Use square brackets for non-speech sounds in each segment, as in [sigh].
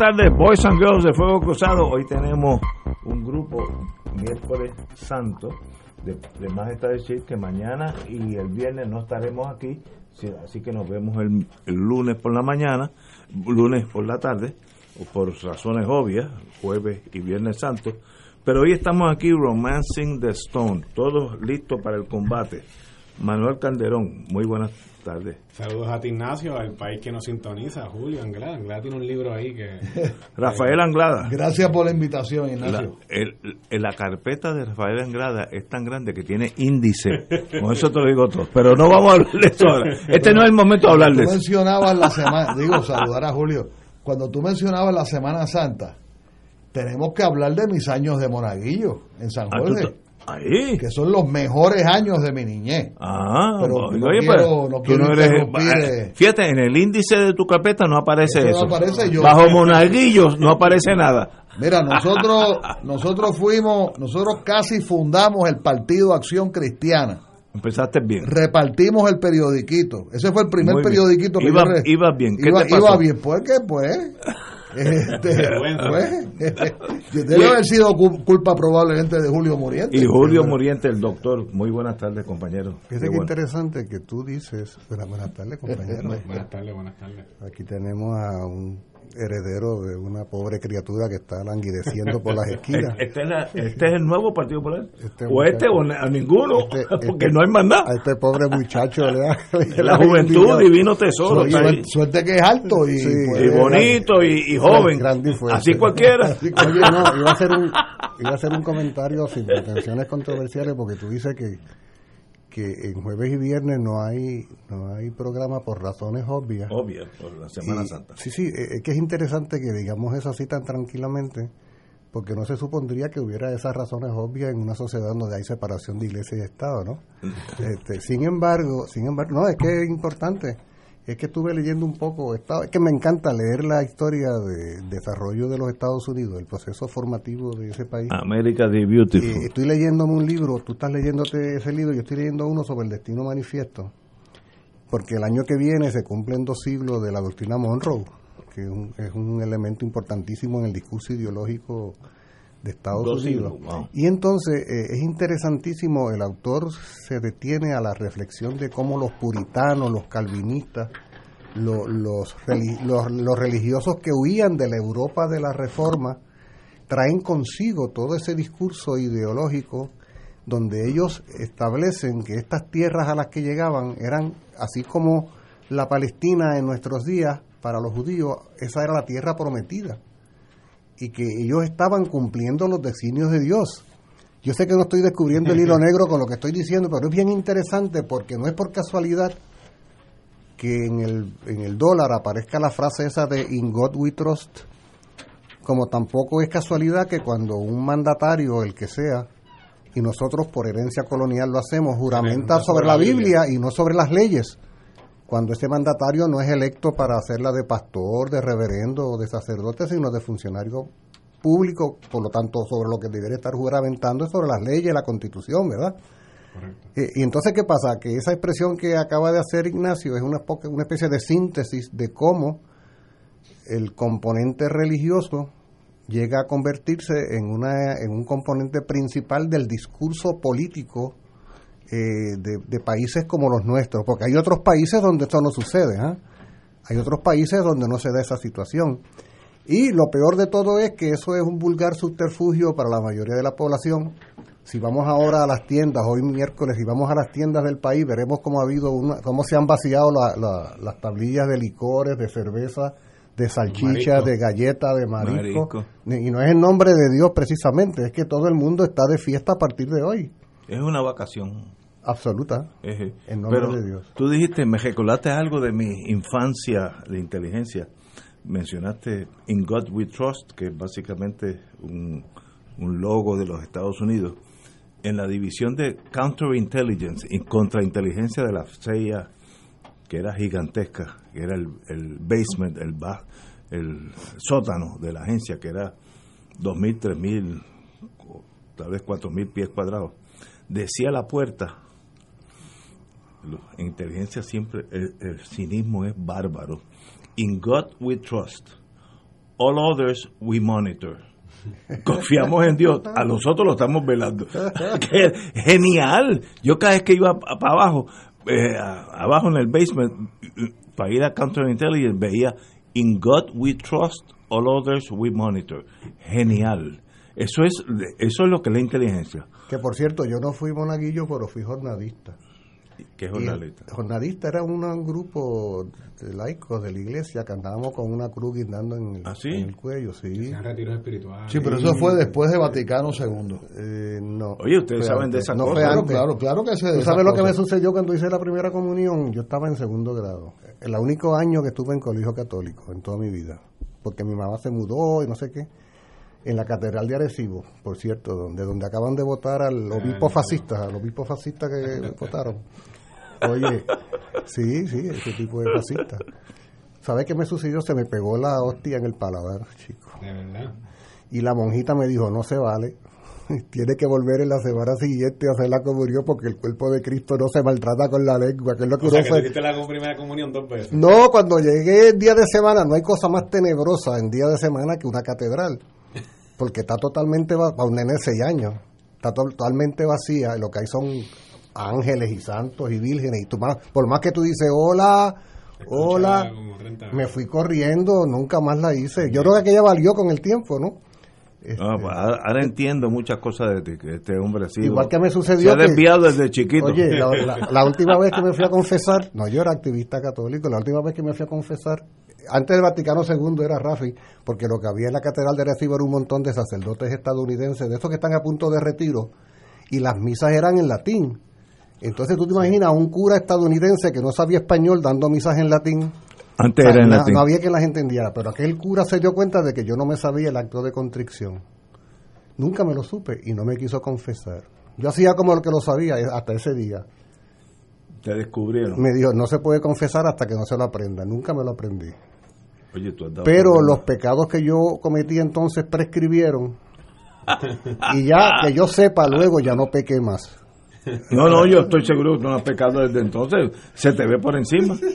Tardes, Boys and Girls de Fuego Cruzado. Hoy tenemos un grupo miércoles santo de, más está decir que mañana y el viernes no estaremos aquí, sí, así que nos vemos el, el lunes por la mañana, lunes por la tarde, por razones obvias, jueves y viernes santo. Pero hoy estamos aquí romancing the stone, todos listos para el combate. Manuel Calderón, muy buenas tardes. Saludos a ti, Ignacio, al país que nos sintoniza, Julio Anglada. Anglada tiene un libro ahí que... [laughs] Rafael Anglada. Gracias por la invitación, La, Ignacio. el- el- la carpeta de Rafael Anglada es tan grande que tiene índice. Con eso te lo digo todo. Pero no vamos a hablar de eso ahora. [laughs] Este no es el momento de hablar Tú de eso. mencionabas la [laughs] semana, digo, saludar a Julio. Cuando tú mencionabas la Semana Santa, tenemos que hablar de mis años de Monaguillo en San Ah, Jorge, Ahí. que son los mejores años de mi niñez. Ah, Pero oye, no oye, quiero- no tú quiero no eres- interrumpir, eh. Fíjate, en el índice de tu carpeta no aparece Eso no eso. aparece, yo- Bajo monaguillos no [laughs] aparece nada. Mira, nosotros, [laughs] nosotros fuimos, nosotros casi fundamos el Partido Acción Cristiana. Empezaste bien. Repartimos el periodiquito. Ese fue el primer periodiquito que Iba- yo re- iba bien. ¿Qué iba, te pasó? iba bien. ¿Por qué? Pues. [laughs] Este, pues, debe haber sido cu- culpa probablemente de Julio Muriente. Y Julio Muriente, el doctor. Muy buenas tardes, compañero. Fíjate Qué interesante que tú dices. Buenas, buenas tardes, compañero. Buenas tardes, buenas tardes. Aquí tenemos a un heredero de una pobre criatura que está languideciendo por las [laughs] esquinas. Este es, la- este es el nuevo Partido Popular. Este o este o a ninguno. Este- [laughs] porque este- no hay más A nada. este pobre muchacho le da. [laughs] le La juventud, divino tesoro. Suerte, que es alto y, Sí. puede- Y bonito y, y joven. Grande y fuerte. Así cualquiera. Oye, no, iba a hacer un, iba a hacer un comentario sin pretensiones controversiales porque tú dices que, que en jueves y viernes no hay no hay programa por razones obvias. Obvio, por la Semana Y- Santa. Sí, sí, eh, es que es interesante que digamos eso así tan tranquilamente, porque no se supondría que hubiera esas razones obvias en una sociedad donde hay separación de iglesia y Estado, ¿no? [laughs] Este, sin embargo, sin embargo, no, es que es importante. Es que estuve leyendo un poco, estaba- es que me encanta leer la historia de desarrollo de los Estados Unidos, el proceso formativo de ese país. América the Beautiful. estoy leyéndome un libro, tú estás leyéndote ese libro, yo estoy leyendo uno sobre el destino manifiesto, porque el año que viene se cumplen dos siglos de la doctrina Monroe, que es un, es un elemento importantísimo en el discurso ideológico de Estados Dos Unidos. wow. Y entonces eh, es interesantísimo, el autor se detiene a la reflexión de cómo los puritanos, los calvinistas, lo- los, los, los religiosos que huían de la Europa de la Reforma, traen consigo todo ese discurso ideológico donde ellos establecen que estas tierras a las que llegaban eran, así como la Palestina en nuestros días, para los judíos, esa era la tierra prometida y que ellos estaban cumpliendo los designios de Dios. Yo sé que no estoy descubriendo el hilo [laughs] negro con lo que estoy diciendo, pero es bien interesante porque no es por casualidad que en el, en el dólar aparezca la frase esa de In God We Trust, como tampoco es casualidad que cuando un mandatario, el que sea, y nosotros por herencia colonial lo hacemos, juramenta sobre la Biblia y no sobre las leyes, cuando ese mandatario no es electo para hacerla de pastor, de reverendo o de sacerdote, sino de funcionario público, por lo tanto sobre lo que debería estar juramentando es sobre las leyes, la constitución, ¿verdad? Eh, y entonces, ¿qué pasa? Que esa expresión que acaba de hacer Ignacio es una, especie de síntesis de cómo el componente religioso llega a convertirse en, una, en un componente principal del discurso político eh, de, de países como los nuestros, porque hay otros países donde esto no sucede, ¿ah? hay otros países donde no se da esa situación. Y lo peor de todo es que eso es un vulgar subterfugio para la mayoría de la población. Si vamos ahora a las tiendas, hoy miércoles, si vamos a las tiendas del país, veremos cómo ha habido una, cómo se han vaciado la- la- las tablillas de licores, de cerveza, de salchicha, Marisco. de galleta, de marisco. Marisco. Y no es en nombre de Dios precisamente, es que todo el mundo está de fiesta a partir de hoy. Es una vacación. Absoluta. Eje. En nombre Pero de Dios. Tú dijiste, me recordaste algo de mi infancia de inteligencia. Mencionaste In God We Trust, que es básicamente un, un logo de los Estados Unidos. En la división de Counterintelligence y Contrainteligencia de la CIA, que era gigantesca, que era el, el basement, el, ba- el sótano de la agencia, que era 2.000, 3.000, o tal vez 4.000 pies cuadrados. Decía la puerta, en inteligencia siempre el, el cinismo es bárbaro. In God we trust. All others we monitor. [laughs] Confiamos en Dios, a nosotros lo estamos velando. [laughs] Genial. Yo cada vez que iba para abajo, eh, abajo en el basement, para ir a counterintelligence, veía In God we trust, all others we monitor. Genial. Eso es, eso es lo que es la inteligencia. Que por cierto, yo no fui monaguillo, pero fui jornadista. Y jornalista. jornadista era un, un grupo de laicos de la iglesia que andábamos con una cruz guindando en el, ¿Ah, sí? en el cuello, sí. Sean retiros espirituales. Sí, pero eso fue después de Vaticano II. Eh, no. Oye, ustedes Fue saben de antes. esas no cosas. Claro, antes. claro, claro que se ¿Tú sabes lo que me sucedió cuando hice la primera comunión? Yo estaba en segundo grado. El único año que estuve en colegio católico en toda mi vida. Porque mi mamá se mudó y no sé qué. En la Catedral de Arecibo, por cierto, donde, donde acaban de votar al obispo fascista, al obispo fascista que [laughs] votaron. Oye, sí, sí, ese tipo de fascista. ¿Sabes qué me sucedió? Se me pegó la hostia en el paladar, chico. De verdad. Y la monjita me dijo, no se vale. [laughs] Tiene que volver en la semana siguiente a hacer la comunión porque el cuerpo de Cristo no se maltrata con la lengua, que es lo que O sea, que hiciste la primera comunión dos veces. No, cuando llegué el día de semana, no hay cosa más tenebrosa en día de semana que una catedral. Porque está totalmente, para un nene de seis años, está to- totalmente vacía. y Lo que hay son ángeles y santos y vírgenes. Y tú más, por más que tú dices, hola, hola, Escuchaba como 30 veces. me fui corriendo, nunca más la hice. Yo creo que aquella valió con el tiempo, ¿no? Este, Ah, pues, ahora ahora entiendo muchas cosas de ti, que este hombre ha sido. Igual que me Se sucedió ha que- desviado desde chiquito. Oye, la, [laughs] la- la última vez que me fui a confesar, no, yo era activista católico, la última vez que me fui a confesar, antes del Vaticano II era Rafi, porque lo que había en la Catedral de Recibo era un montón de sacerdotes estadounidenses, de esos que están a punto de retiro, y las misas eran en latín. Entonces tú te imaginas a un cura estadounidense que no sabía español dando misas en latín. Antes O sea, era en no, latín. no había quien las entendiera, pero aquel cura se dio cuenta de que yo no me sabía el acto de contrición. Nunca me lo supe y no me quiso confesar. Yo hacía como el que lo sabía eh, hasta ese día. Te descubrieron. Me dijo, no se puede confesar hasta que no se lo aprenda. Nunca me lo aprendí. Oye, tú has dado Pero los pecados que yo cometí entonces prescribieron. [laughs] y ya que yo sepa, luego ya no pequé más. No, no, yo estoy seguro que no has pecado desde entonces. Se te ve por encima. [laughs]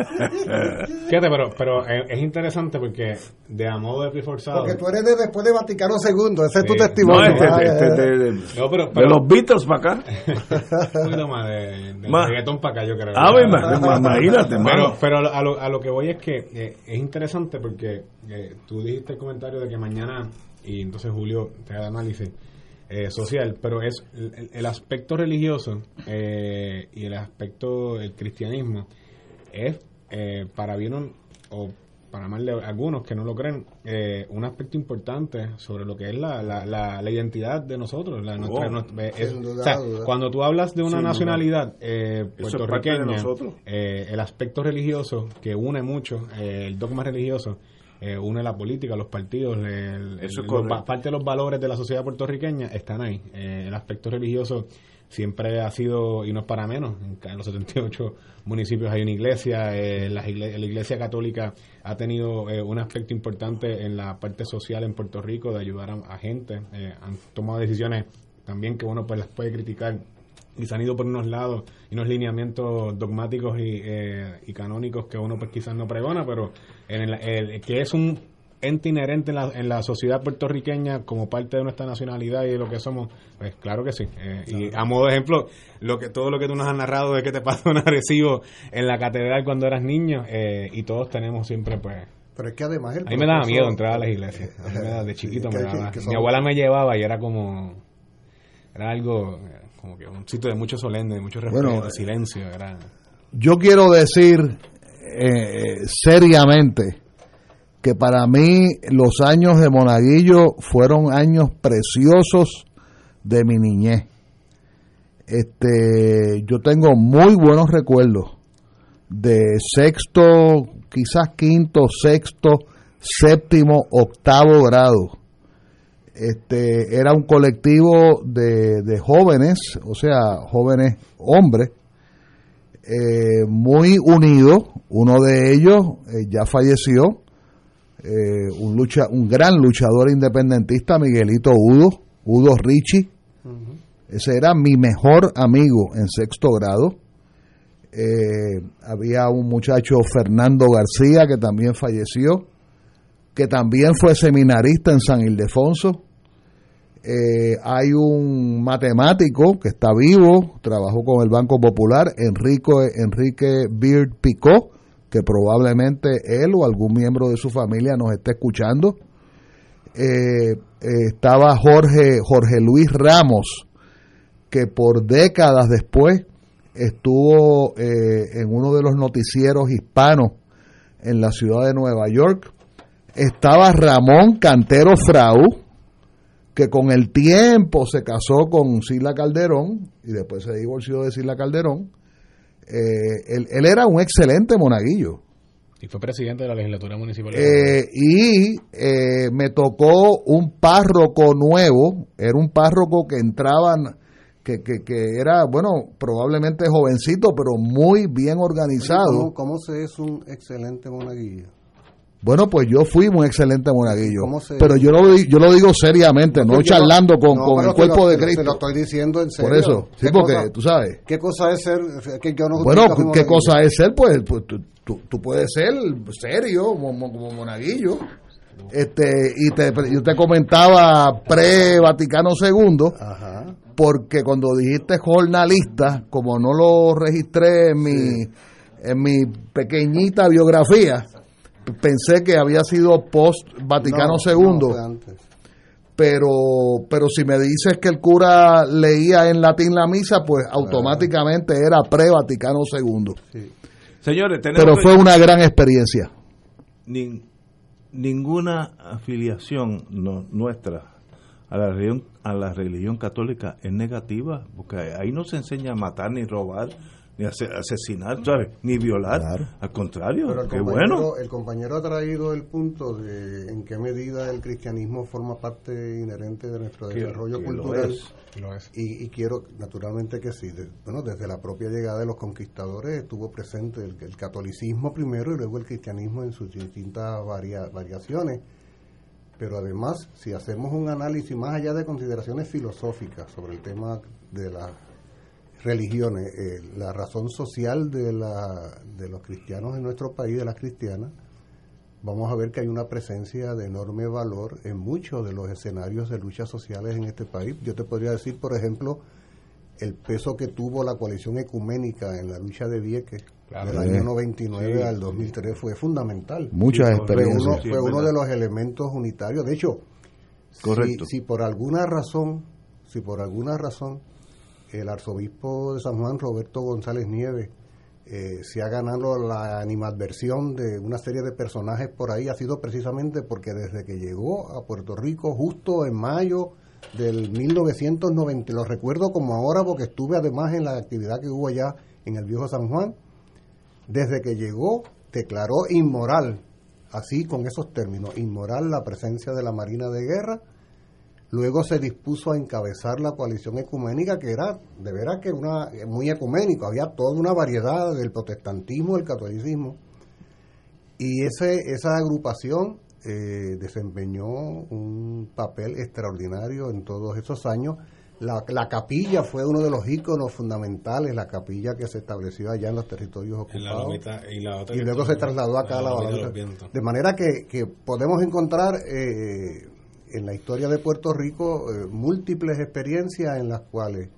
Fíjate, pero, pero es, es interesante porque de a modo de forzado. Porque tú eres de después de Vaticano II, ese es tu. No, testimonio. este, Ah, este de, de- No, pero, de los Beatles para acá. [laughs] un poquito más de, de reggaetón para acá, yo creo. A ver, ma- imagínate, Pero, pero a, lo, a lo que voy es que eh, es interesante porque eh, tú dijiste el comentario de que mañana, y entonces Julio te da análisis eh, social, pero es el, el aspecto religioso eh, y el aspecto del cristianismo es eh, para bien o- para mal de algunos que no lo creen, eh, un aspecto importante sobre lo que es la, la, la, la identidad de nosotros. La, nuestra- Oh. nuestra- eh, es- Sin duda, o sea, duda. cuando tú hablas de una duda. nacionalidad eh, puertorriqueña, el aspecto religioso que une mucho, el dogma religioso, eh, une la política, los partidos, el- Eso es los parte de los valores de la sociedad puertorriqueña están ahí. Eh, el aspecto religioso siempre ha sido, y no es para menos, en, los 78 municipios hay una iglesia, eh, las igle- la iglesia católica ha tenido eh, un aspecto importante en la parte social en Puerto Rico de ayudar a, a gente, eh, han tomado decisiones también que uno pues las puede criticar y se han ido por unos lados y unos lineamientos dogmáticos y, eh, y canónicos que uno pues quizás no pregona, pero en el, el- que es un ente inherente en la, en la sociedad puertorriqueña como parte de nuestra nacionalidad y de lo que somos, pues claro que sí. Eh, y a modo de ejemplo, lo que todo lo que tú nos has narrado de que te [laughs] pasó un agresivo en la catedral cuando eras niño eh, y todos tenemos siempre pues Pero es que además el A mí me daba miedo entrar a las iglesias. A mí me daba- de [laughs] chiquito que- me que- daba. que Mi son- abuela me llevaba y era como. Era algo. eh, Como que un sitio de mucho solemne, de mucho respeto, Bueno, de silencio. Era. Yo quiero decir eh, seriamente que para mí los años de Monaguillo fueron años preciosos de mi niñez. Este, yo tengo muy buenos recuerdos de sexto, quizás quinto, sexto, séptimo, octavo grado. Este, era un colectivo de, de jóvenes, o sea, jóvenes hombres, eh, muy unidos. Uno de ellos eh, ya falleció, eh, un, lucha, un gran luchador independentista, Miguelito Udo, Udo Richie. Ese era mi mejor amigo en sexto grado. Había un muchacho, Fernando García, que también falleció, que también fue seminarista en San Ildefonso. Eh, hay un matemático que está vivo, trabajó con el Banco Popular, Enrique, Enrique Beard Picó, que probablemente él o algún miembro de su familia nos esté escuchando. Eh, estaba Jorge, Jorge Luis Ramos, que por décadas después estuvo eh, en uno de los noticieros hispanos en la ciudad de Nueva York. Estaba Ramón Cantero Frau, que con el tiempo se casó con Sila Calderón y después se divorció de Sila Calderón. Eh, él, él era un excelente monaguillo. Y fue presidente de la legislatura municipal. Eh, y eh, me tocó un párroco nuevo, era un párroco que entraban, que, que, que era, bueno, probablemente jovencito, pero muy bien organizado. ¿Cómo, cómo se es un excelente monaguillo? Bueno, pues yo fui un excelente monaguillo, ¿Cómo se- pero yo lo, yo lo digo seriamente, no charlando con, no, con el lo- cuerpo de Cristo. Te lo estoy diciendo en serio. Por eso, sí, ¿Qué porque cosa- tú sabes. ¿Qué cosa es ser? Que yo no Bueno, ¿qué cosa es ser? Pues, pues, tú, tú- tú puedes ser serio como, como monaguillo. Este, y te, yo te comentaba pre-Vaticano II, Ajá. porque cuando dijiste jornalista, como no lo registré en mi, en mi pequeñita biografía, pensé que había sido post-Vaticano No, II no, pero pero si me dices que el cura leía en latín la misa, pues automáticamente era pre-Vaticano II. Sí. Señores, tenemos Pero fue una gran experiencia. nin- ninguna afiliación no- nuestra a la religión a la religión católica es negativa porque ahí no se enseña a matar ni robar ni ase- asesinar ¿sabes? ni violar Claro. al contrario Pero el qué compañero, bueno el compañero ha traído el punto de en qué medida el cristianismo forma parte inherente de nuestro Que- desarrollo que lo cultural. es. Lo es. Y, y quiero, naturalmente que sí, de- bueno, desde la propia llegada de los conquistadores estuvo presente el, el catolicismo primero y luego el cristianismo en sus distintas varia- variaciones. Pero además, si hacemos un análisis más allá de consideraciones filosóficas sobre el tema de las religiones, eh, la razón social de, la, de los cristianos en nuestro país, de las cristianas, vamos a ver que hay una presencia de enorme valor en muchos de los escenarios de luchas sociales en este país. Yo te podría decir, por ejemplo, el peso que tuvo la coalición ecuménica en la lucha de Vieques Claro. del Sí. año 99 Sí, al sí. 2003 fue fundamental. Muchas Sí, Fue experiencias. uno, fue uno de los elementos unitarios. De hecho, Correcto. Si, si por alguna razón, si por alguna razón el arzobispo de San Juan, Roberto González Nieves, eh, se ha ganado la animadversión de una serie de personajes por ahí, ha sido precisamente porque desde que llegó a Puerto Rico, justo en mayo del 1990, lo recuerdo como ahora porque estuve además en la actividad que hubo allá en el viejo San Juan, desde que llegó declaró inmoral, así con esos términos, inmoral la presencia de la Marina de Guerra, luego se dispuso a encabezar la coalición ecuménica que era de veras que una muy ecuménico, había toda una variedad del protestantismo, el catolicismo, y ese, esa agrupación eh, desempeñó un papel extraordinario en todos esos años. La, la capilla fue uno de los íconos fundamentales, la capilla que se estableció allá en los territorios la ocupados. lomita- y la luego se trasladó acá a la de vientos. De manera que, que podemos encontrar eh, en la historia de Puerto Rico eh, múltiples experiencias en las cuales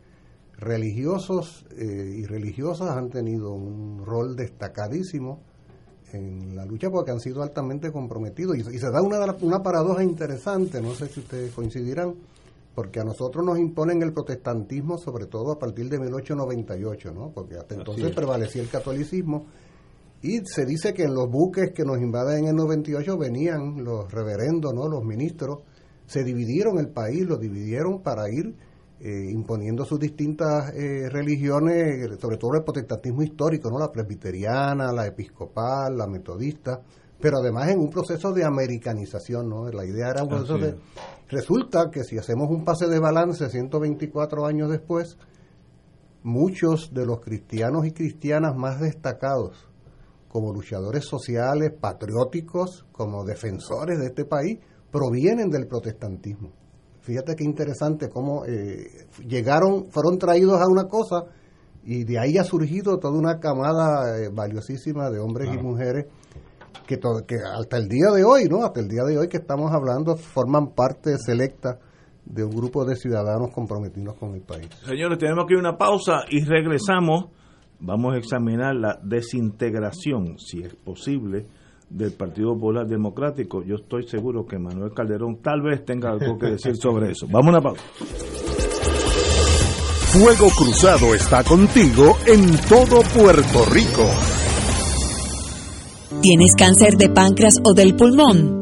religiosos eh, y religiosas han tenido un rol destacadísimo en la lucha porque han sido altamente comprometidos. Y, se da una, una paradoja interesante, no sé si ustedes coincidirán, porque a nosotros nos imponen el protestantismo sobre todo a partir de 1898, ¿no? porque hasta entonces prevalecía el catolicismo. Y se dice que en los buques que nos invaden en el 98 venían los reverendos, ¿no? los ministros, se dividieron el país, lo dividieron para ir eh, imponiendo sus distintas eh, religiones, sobre todo el protestantismo histórico, ¿no? la presbiteriana, la episcopal, la metodista, pero además en un proceso de americanización, ¿no? La idea era un proceso de... Resulta que si hacemos un pase de balance 124 años después, muchos de los cristianos y cristianas más destacados como luchadores sociales, patrióticos, como defensores de este país, provienen del protestantismo. Fíjate qué interesante cómo eh, llegaron, fueron traídos a una cosa y de ahí ha surgido toda una camada eh, valiosísima de hombres y mujeres que, que hasta el día de hoy, ¿no? Hasta el día de hoy que estamos hablando, forman parte selecta de un grupo de ciudadanos comprometidos con el país. Señores, tenemos que ir a una pausa y regresamos. Vamos a examinar la desintegración, si es posible, del Partido Popular Democrático. Yo estoy seguro que Manuel Calderón tal vez tenga algo que decir sobre eso. Vamos a una pausa. Fuego Cruzado está contigo en todo Puerto Rico. ¿Tienes cáncer de páncreas o del pulmón?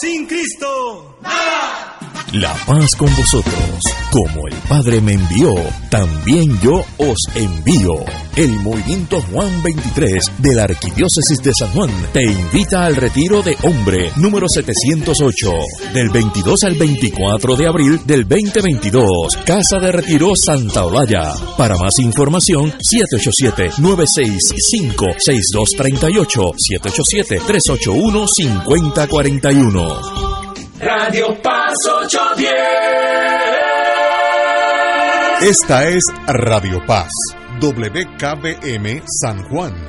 sin Cristo, nada. La paz con vosotros. Como el Padre me envió, también yo os envío. El movimiento Juan 23 de la Arquidiócesis de San Juan te invita al retiro de hombre número 708 del 22 al 24 de abril del 2022. Casa de Retiro Santa Olaya. Para más información, 787-965-6238, 787-381-5041. Radio Paz 810. Esta es Radio Paz, WKBM San Juan.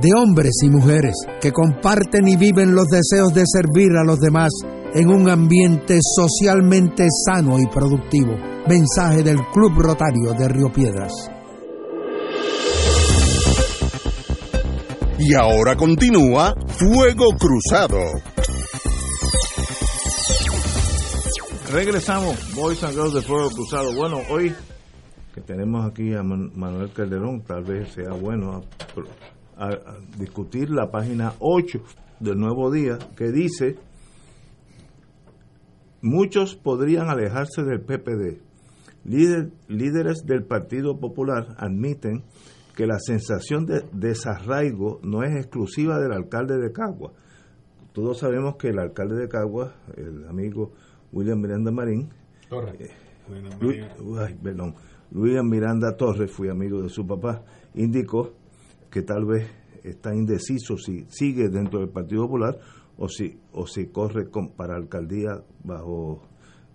de hombres y mujeres que comparten y viven los deseos de servir a los demás en un ambiente socialmente sano y productivo. Mensaje del Club Rotario de Río Piedras. Y ahora continúa Fuego Cruzado. Regresamos, Boys and Girls de Fuego Cruzado. Bueno, hoy que tenemos aquí a Manuel Calderón, tal vez sea bueno a, discutir la página 8 del Nuevo Día, que dice, muchos podrían alejarse del PPD. líderes del Partido Popular admiten que la sensación de desarraigo no es exclusiva del alcalde de Cagua. Todos sabemos que el alcalde de Cagua, el amigo William Miranda Marín, eh, William Miranda Torres, fui amigo de su papá, indicó que tal vez está indeciso si sigue dentro del Partido Popular o si o si corre con, para alcaldía bajo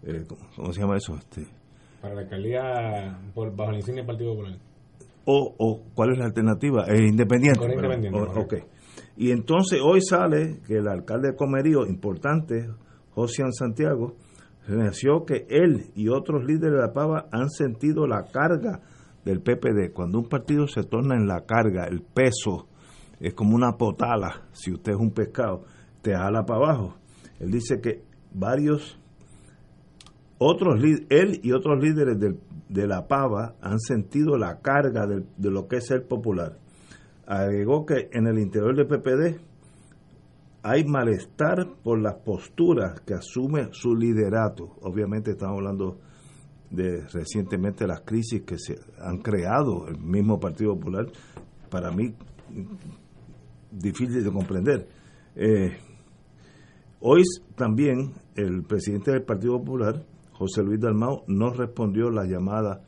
eh, ¿cómo, se llama eso? Este para la alcaldía por, bajo la insignia del Partido Popular. o, o cuál es la alternativa? ¿Es independiente? Con independiente, O- ok. Y entonces hoy sale que el alcalde de Comerío, importante, Josian Santiago, reconoció que él y otros líderes de la Pava han sentido la carga del PPD. Cuando un partido se torna en la carga, el peso es como una potala, si usted es un pescado, te jala para abajo. Él dice que varios otros él y otros líderes del- de la Pava han sentido la carga de lo que es ser popular. Agregó que en el interior del PPD hay malestar por las posturas que asume su liderato. Obviamente estamos hablando de recientemente las crisis que se han creado el mismo Partido Popular. Para mí difícil de comprender. Eh, Hoy también el presidente del Partido Popular, José Luis Dalmau, no respondió la llamada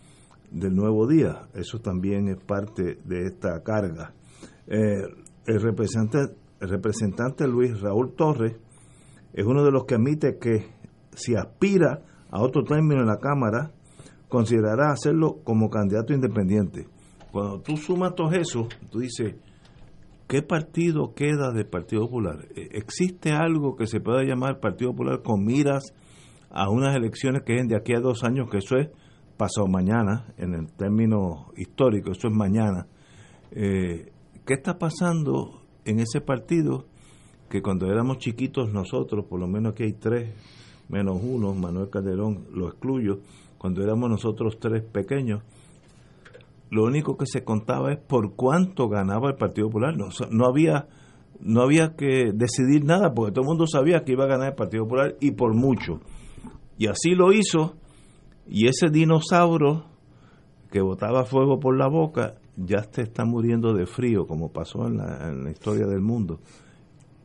del nuevo día. Eso también es parte de esta carga. Eh, el, representante, el representante Luis Raúl Torres es uno de los que admite que si aspira a otro término en la Cámara, considerará hacerlo como candidato independiente. Cuando tú sumas todo eso, tú dices, ¿qué partido queda del Partido Popular? Eh, ¿Existe algo que se pueda llamar Partido Popular con miras a unas elecciones que es de aquí a dos años, que eso es pasado mañana, en el término histórico, eso es mañana? Eh, ¿Qué está pasando en ese partido que cuando éramos chiquitos nosotros, por lo menos aquí hay tres, menos uno, Manuel Calderón lo excluyo, cuando éramos nosotros tres pequeños, lo único que se contaba es por cuánto ganaba el Partido Popular. No, no había no había que decidir nada porque todo el mundo sabía que iba a ganar el Partido Popular y por mucho. Y así lo hizo y ese dinosaurio que botaba fuego por la boca ya te está muriendo de frío como pasó en la, en la historia del mundo.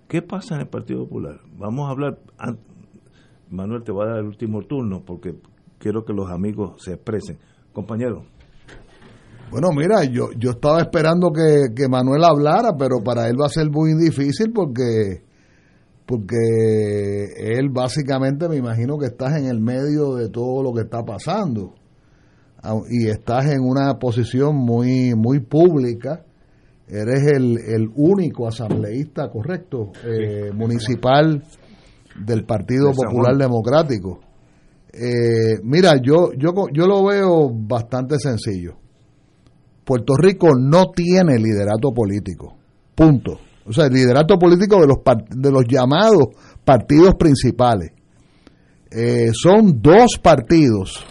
¿Qué pasa en el Partido Popular? Vamos a hablar, Manuel te voy a dar el último turno porque quiero que los amigos se expresen. Compañero. Bueno, mira, yo, yo estaba esperando que, que Manuel hablara, pero para él va a ser muy difícil porque, porque él básicamente me imagino que estás en el medio de todo lo que está pasando Au- y estás en una posición muy, muy pública. Eres el, el único asambleísta, correcto, eh, municipal del Partido De Popular. Democrático. Eh, mira, yo, yo, yo lo veo bastante sencillo. Puerto Rico no tiene liderato político. Punto. O sea, el liderato político de los, de los llamados partidos principales. Eh, son dos partidos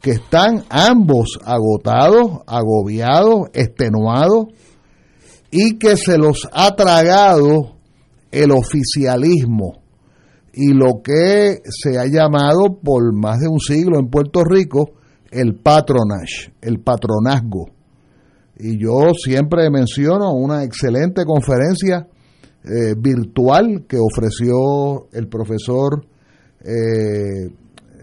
que están ambos agotados, agobiados, extenuados y que se los ha tragado el oficialismo y lo que se ha llamado por más de un siglo en Puerto Rico el patronage, el patronazgo. Y yo siempre menciono una excelente conferencia eh, virtual que ofreció el profesor eh,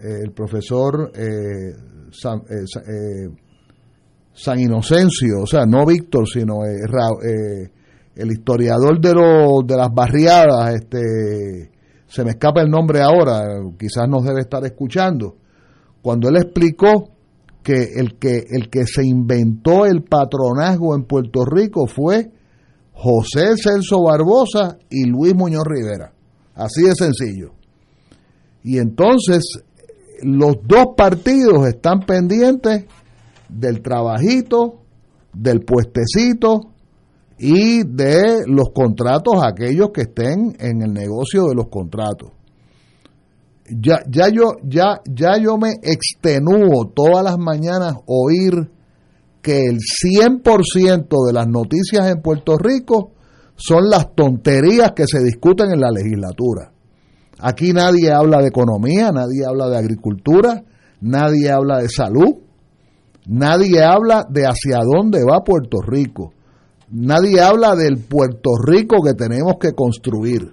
el profesor eh, San, eh, eh, San Inocencio, o sea, no Víctor, sino eh, el historiador de, los de las barriadas, este, se me escapa el nombre ahora, quizás nos debe estar escuchando, cuando él explicó que el que el que se inventó el patronazgo en Puerto Rico fue José Celso Barbosa y Luis Muñoz Rivera. Así de sencillo. Y entonces los dos partidos están pendientes del trabajito, del puestecito y de los contratos aquellos que estén en el negocio de los contratos. Ya, ya yo ya ya yo me extenúo todas las mañanas oír que el 100% de las noticias en Puerto Rico son las tonterías que se discuten en la legislatura. Aquí nadie habla de economía, nadie habla de agricultura, nadie habla de salud, nadie habla de hacia dónde va Puerto Rico, nadie habla del Puerto Rico que tenemos que construir.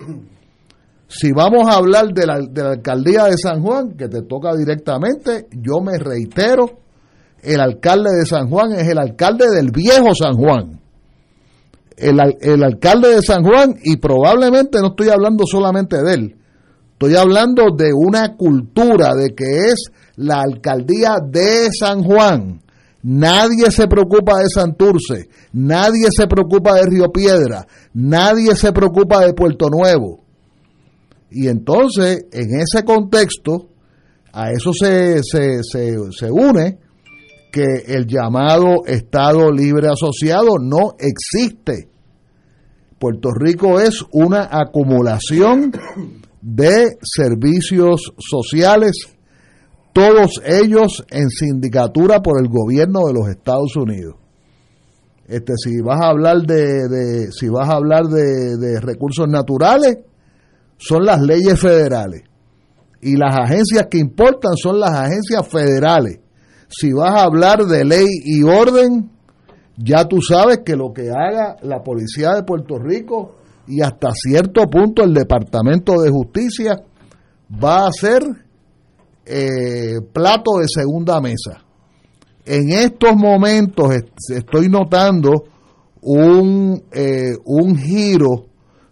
Si vamos a hablar de la, alcaldía de San Juan, que te toca directamente, yo me reitero, el alcalde de San Juan es el alcalde del viejo San Juan. El, el alcalde de San Juan, y probablemente no estoy hablando solamente de él, estoy hablando de una cultura de que es la alcaldía de San Juan, Nadie se preocupa de Santurce, nadie se preocupa de Río Piedra, nadie se preocupa de Puerto Nuevo. Y entonces, en ese contexto, a eso se, se, se, se une que el llamado Estado Libre Asociado no existe. Puerto Rico es una acumulación de servicios sociales, todos ellos en sindicatura por el gobierno de los Estados Unidos. Este, si vas a hablar de, de si vas a hablar de, de recursos naturales, son las leyes federales y las agencias que importan son las agencias federales. Si vas a hablar de ley y orden, ya tú sabes que lo que haga la policía de Puerto Rico y hasta cierto punto el Departamento de Justicia va a ser eh, plato de segunda mesa. En estos momentos estoy notando un, eh, un giro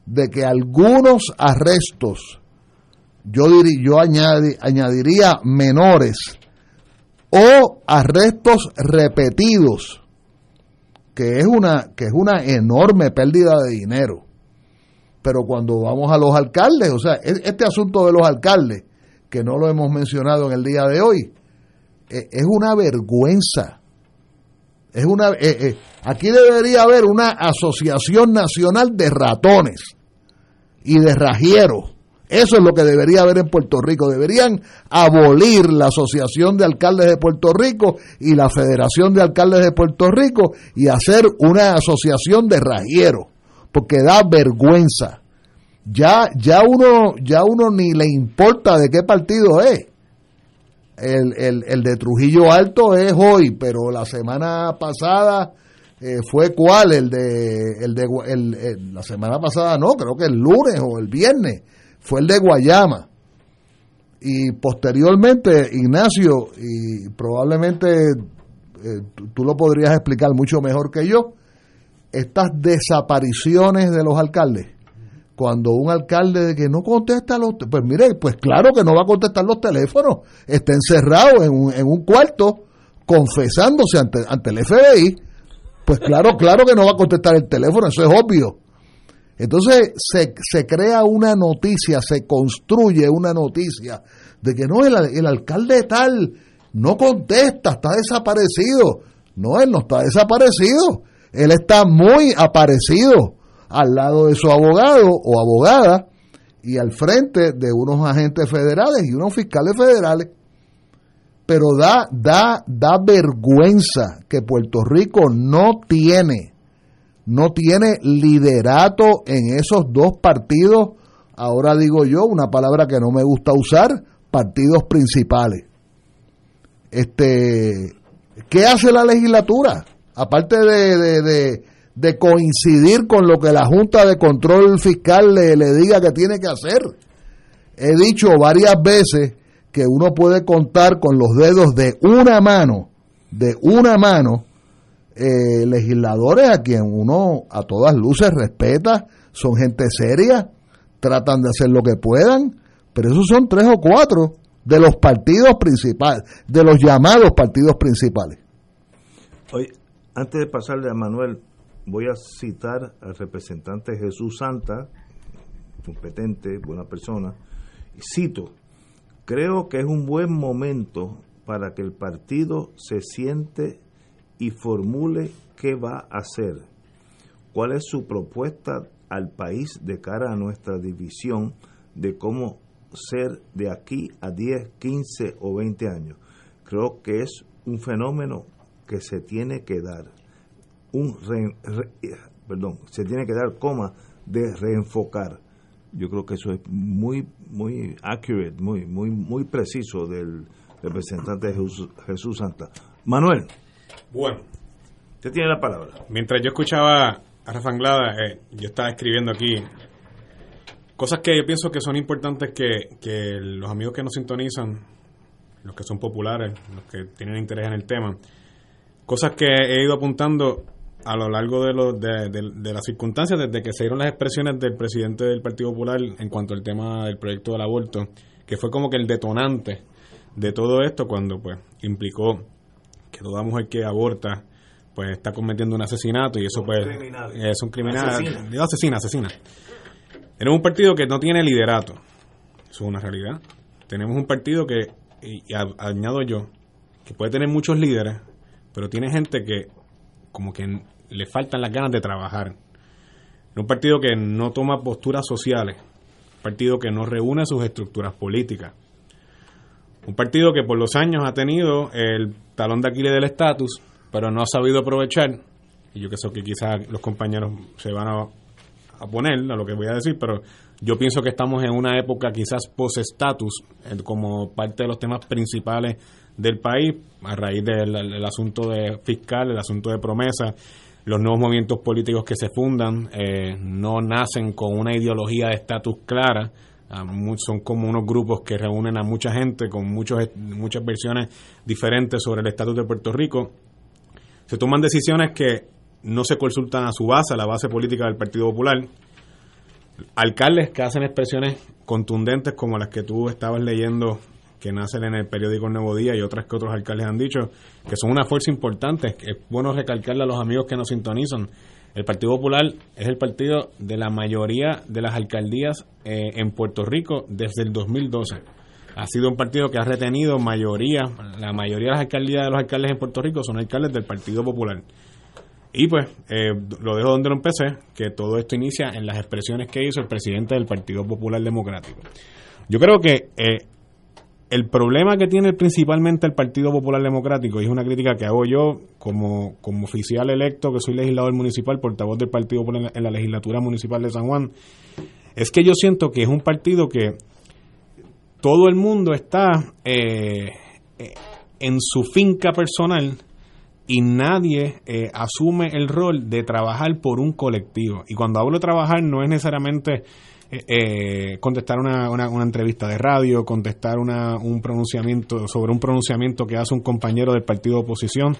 de que algunos arrestos, yo, diría, yo añadiría menores, o arrestos repetidos, que es una, que es una enorme pérdida de dinero. Pero cuando vamos a los alcaldes, o sea, e-, este asunto de los alcaldes, que no lo hemos mencionado en el día de hoy, e-, es una vergüenza. Es una, e-, aquí debería haber una asociación nacional de ratones y de rajieros eso es lo que debería haber en Puerto Rico. Deberían abolir la Asociación de Alcaldes de Puerto Rico y la Federación de Alcaldes de Puerto Rico y hacer una asociación de rajieros, porque da vergüenza. Ya, ya, uno, ya uno ni le importa de qué partido es. El, el, el de Trujillo Alto es hoy, pero la semana pasada eh, fue cuál, el de, el de la semana pasada no, creo que el lunes o el viernes fue el de Guayama. Y posteriormente, Ignacio, y probablemente eh, tú, lo podrías explicar mucho mejor que yo, estas desapariciones de los alcaldes. Cuando un alcalde que no contesta los... Pues mire, pues claro que no va a contestar los teléfonos. Está encerrado en un, en un cuarto confesándose ante, ante el FBI. Pues claro, claro que no va a contestar el teléfono, eso es obvio. Entonces se, se, crea una noticia, se construye una noticia de que no, el, el alcalde tal no contesta, está desaparecido. No, él no está desaparecido. Él está muy aparecido al lado de su abogado o abogada y al frente de unos agentes federales y unos fiscales federales. Pero da, da, da vergüenza que Puerto Rico no tiene no tiene liderato en esos dos partidos, ahora digo yo, una palabra que no me gusta usar, partidos principales. Este, ¿Qué hace la legislatura? Aparte de, de, coincidir con lo que la Junta de Control Fiscal le, le diga que tiene que hacer. He dicho varias veces que uno puede contar con los dedos de una mano, de una mano, eh, legisladores a quien uno a todas luces respeta, son gente seria, tratan de hacer lo que puedan, pero esos son tres o cuatro de los partidos principales, de los llamados partidos principales. Oye, antes de pasarle a Manuel, voy a citar al representante Jesús Santa, competente, buena persona, cito, creo que es un buen momento para que el partido se siente y formule qué va a hacer, cuál es su propuesta al país de cara a nuestra división de cómo ser de aquí a 10, 15 o 20 años. Creo que es un fenómeno que se tiene que dar, un perdón, se tiene que dar coma de reenfocar. Yo creo que eso es muy muy accurate, muy muy muy preciso del representante Jesús, Jesús Santa. Manuel. Bueno. Usted tiene la palabra. Mientras yo escuchaba a Rafa Anglada, eh, yo estaba escribiendo aquí cosas que yo pienso que son importantes que, que los amigos que nos sintonizan, los que son populares, los que tienen interés en el tema, cosas que he ido apuntando a lo largo de, lo, de, de, las circunstancias, desde que se dieron las expresiones del presidente del Partido Popular en cuanto al tema del proyecto del aborto, que fue como que el detonante de todo esto cuando pues implicó que toda mujer que aborta pues está cometiendo un asesinato y eso pues criminal. es un criminal Asesina. Asesina asesina tenemos un partido que no tiene liderato eso es una realidad tenemos un partido que y, y añado yo que puede tener muchos líderes pero tiene gente que como que le faltan las ganas de trabajar. Un partido que no toma posturas sociales un partido que no reúne sus estructuras políticas un partido que por los años ha tenido el talón de Aquiles del estatus, pero no ha sabido aprovechar, y yo que sé que quizás los compañeros se van a, poner a lo que voy a decir, pero yo pienso que estamos en una época quizás post-estatus, como parte de los temas principales del país, a raíz del el asunto de fiscal, el asunto de promesa, los nuevos movimientos políticos que se fundan eh, no nacen con una ideología de estatus clara, a mu- son como unos grupos que reúnen a mucha gente con muchos, muchas versiones diferentes sobre el estatus de Puerto Rico. Se toman decisiones que no se consultan a su base, a la base política del Partido Popular. Alcaldes que hacen expresiones contundentes como las que tú estabas leyendo que nacen en el periódico Nuevo Día y otras que otros alcaldes han dicho, que son una fuerza importante. Es bueno recalcarle a los amigos que nos sintonizan. El Partido Popular es el partido de la mayoría de las alcaldías eh, en Puerto Rico desde el 2012. Ha sido un partido que ha retenido mayoría, la mayoría de las alcaldías de los alcaldes en Puerto Rico son alcaldes del Partido Popular. Y pues, eh, lo dejo donde lo empecé, que todo esto inicia en las expresiones que hizo el presidente del Partido Popular Democrático. Yo creo que eh, el problema que tiene principalmente el Partido Popular Democrático, y es una crítica que hago yo como, como oficial electo, que soy legislador municipal, portavoz del Partido Popular en la- legislatura municipal de San Juan, es que yo siento que es un partido que todo el mundo está eh, eh, en su finca personal y nadie eh, asume el rol de trabajar por un colectivo. Y cuando hablo de trabajar no es necesariamente eh, eh, contestar una, una, una entrevista de radio, contestar una, un pronunciamiento sobre un pronunciamiento que hace un compañero del partido de oposición.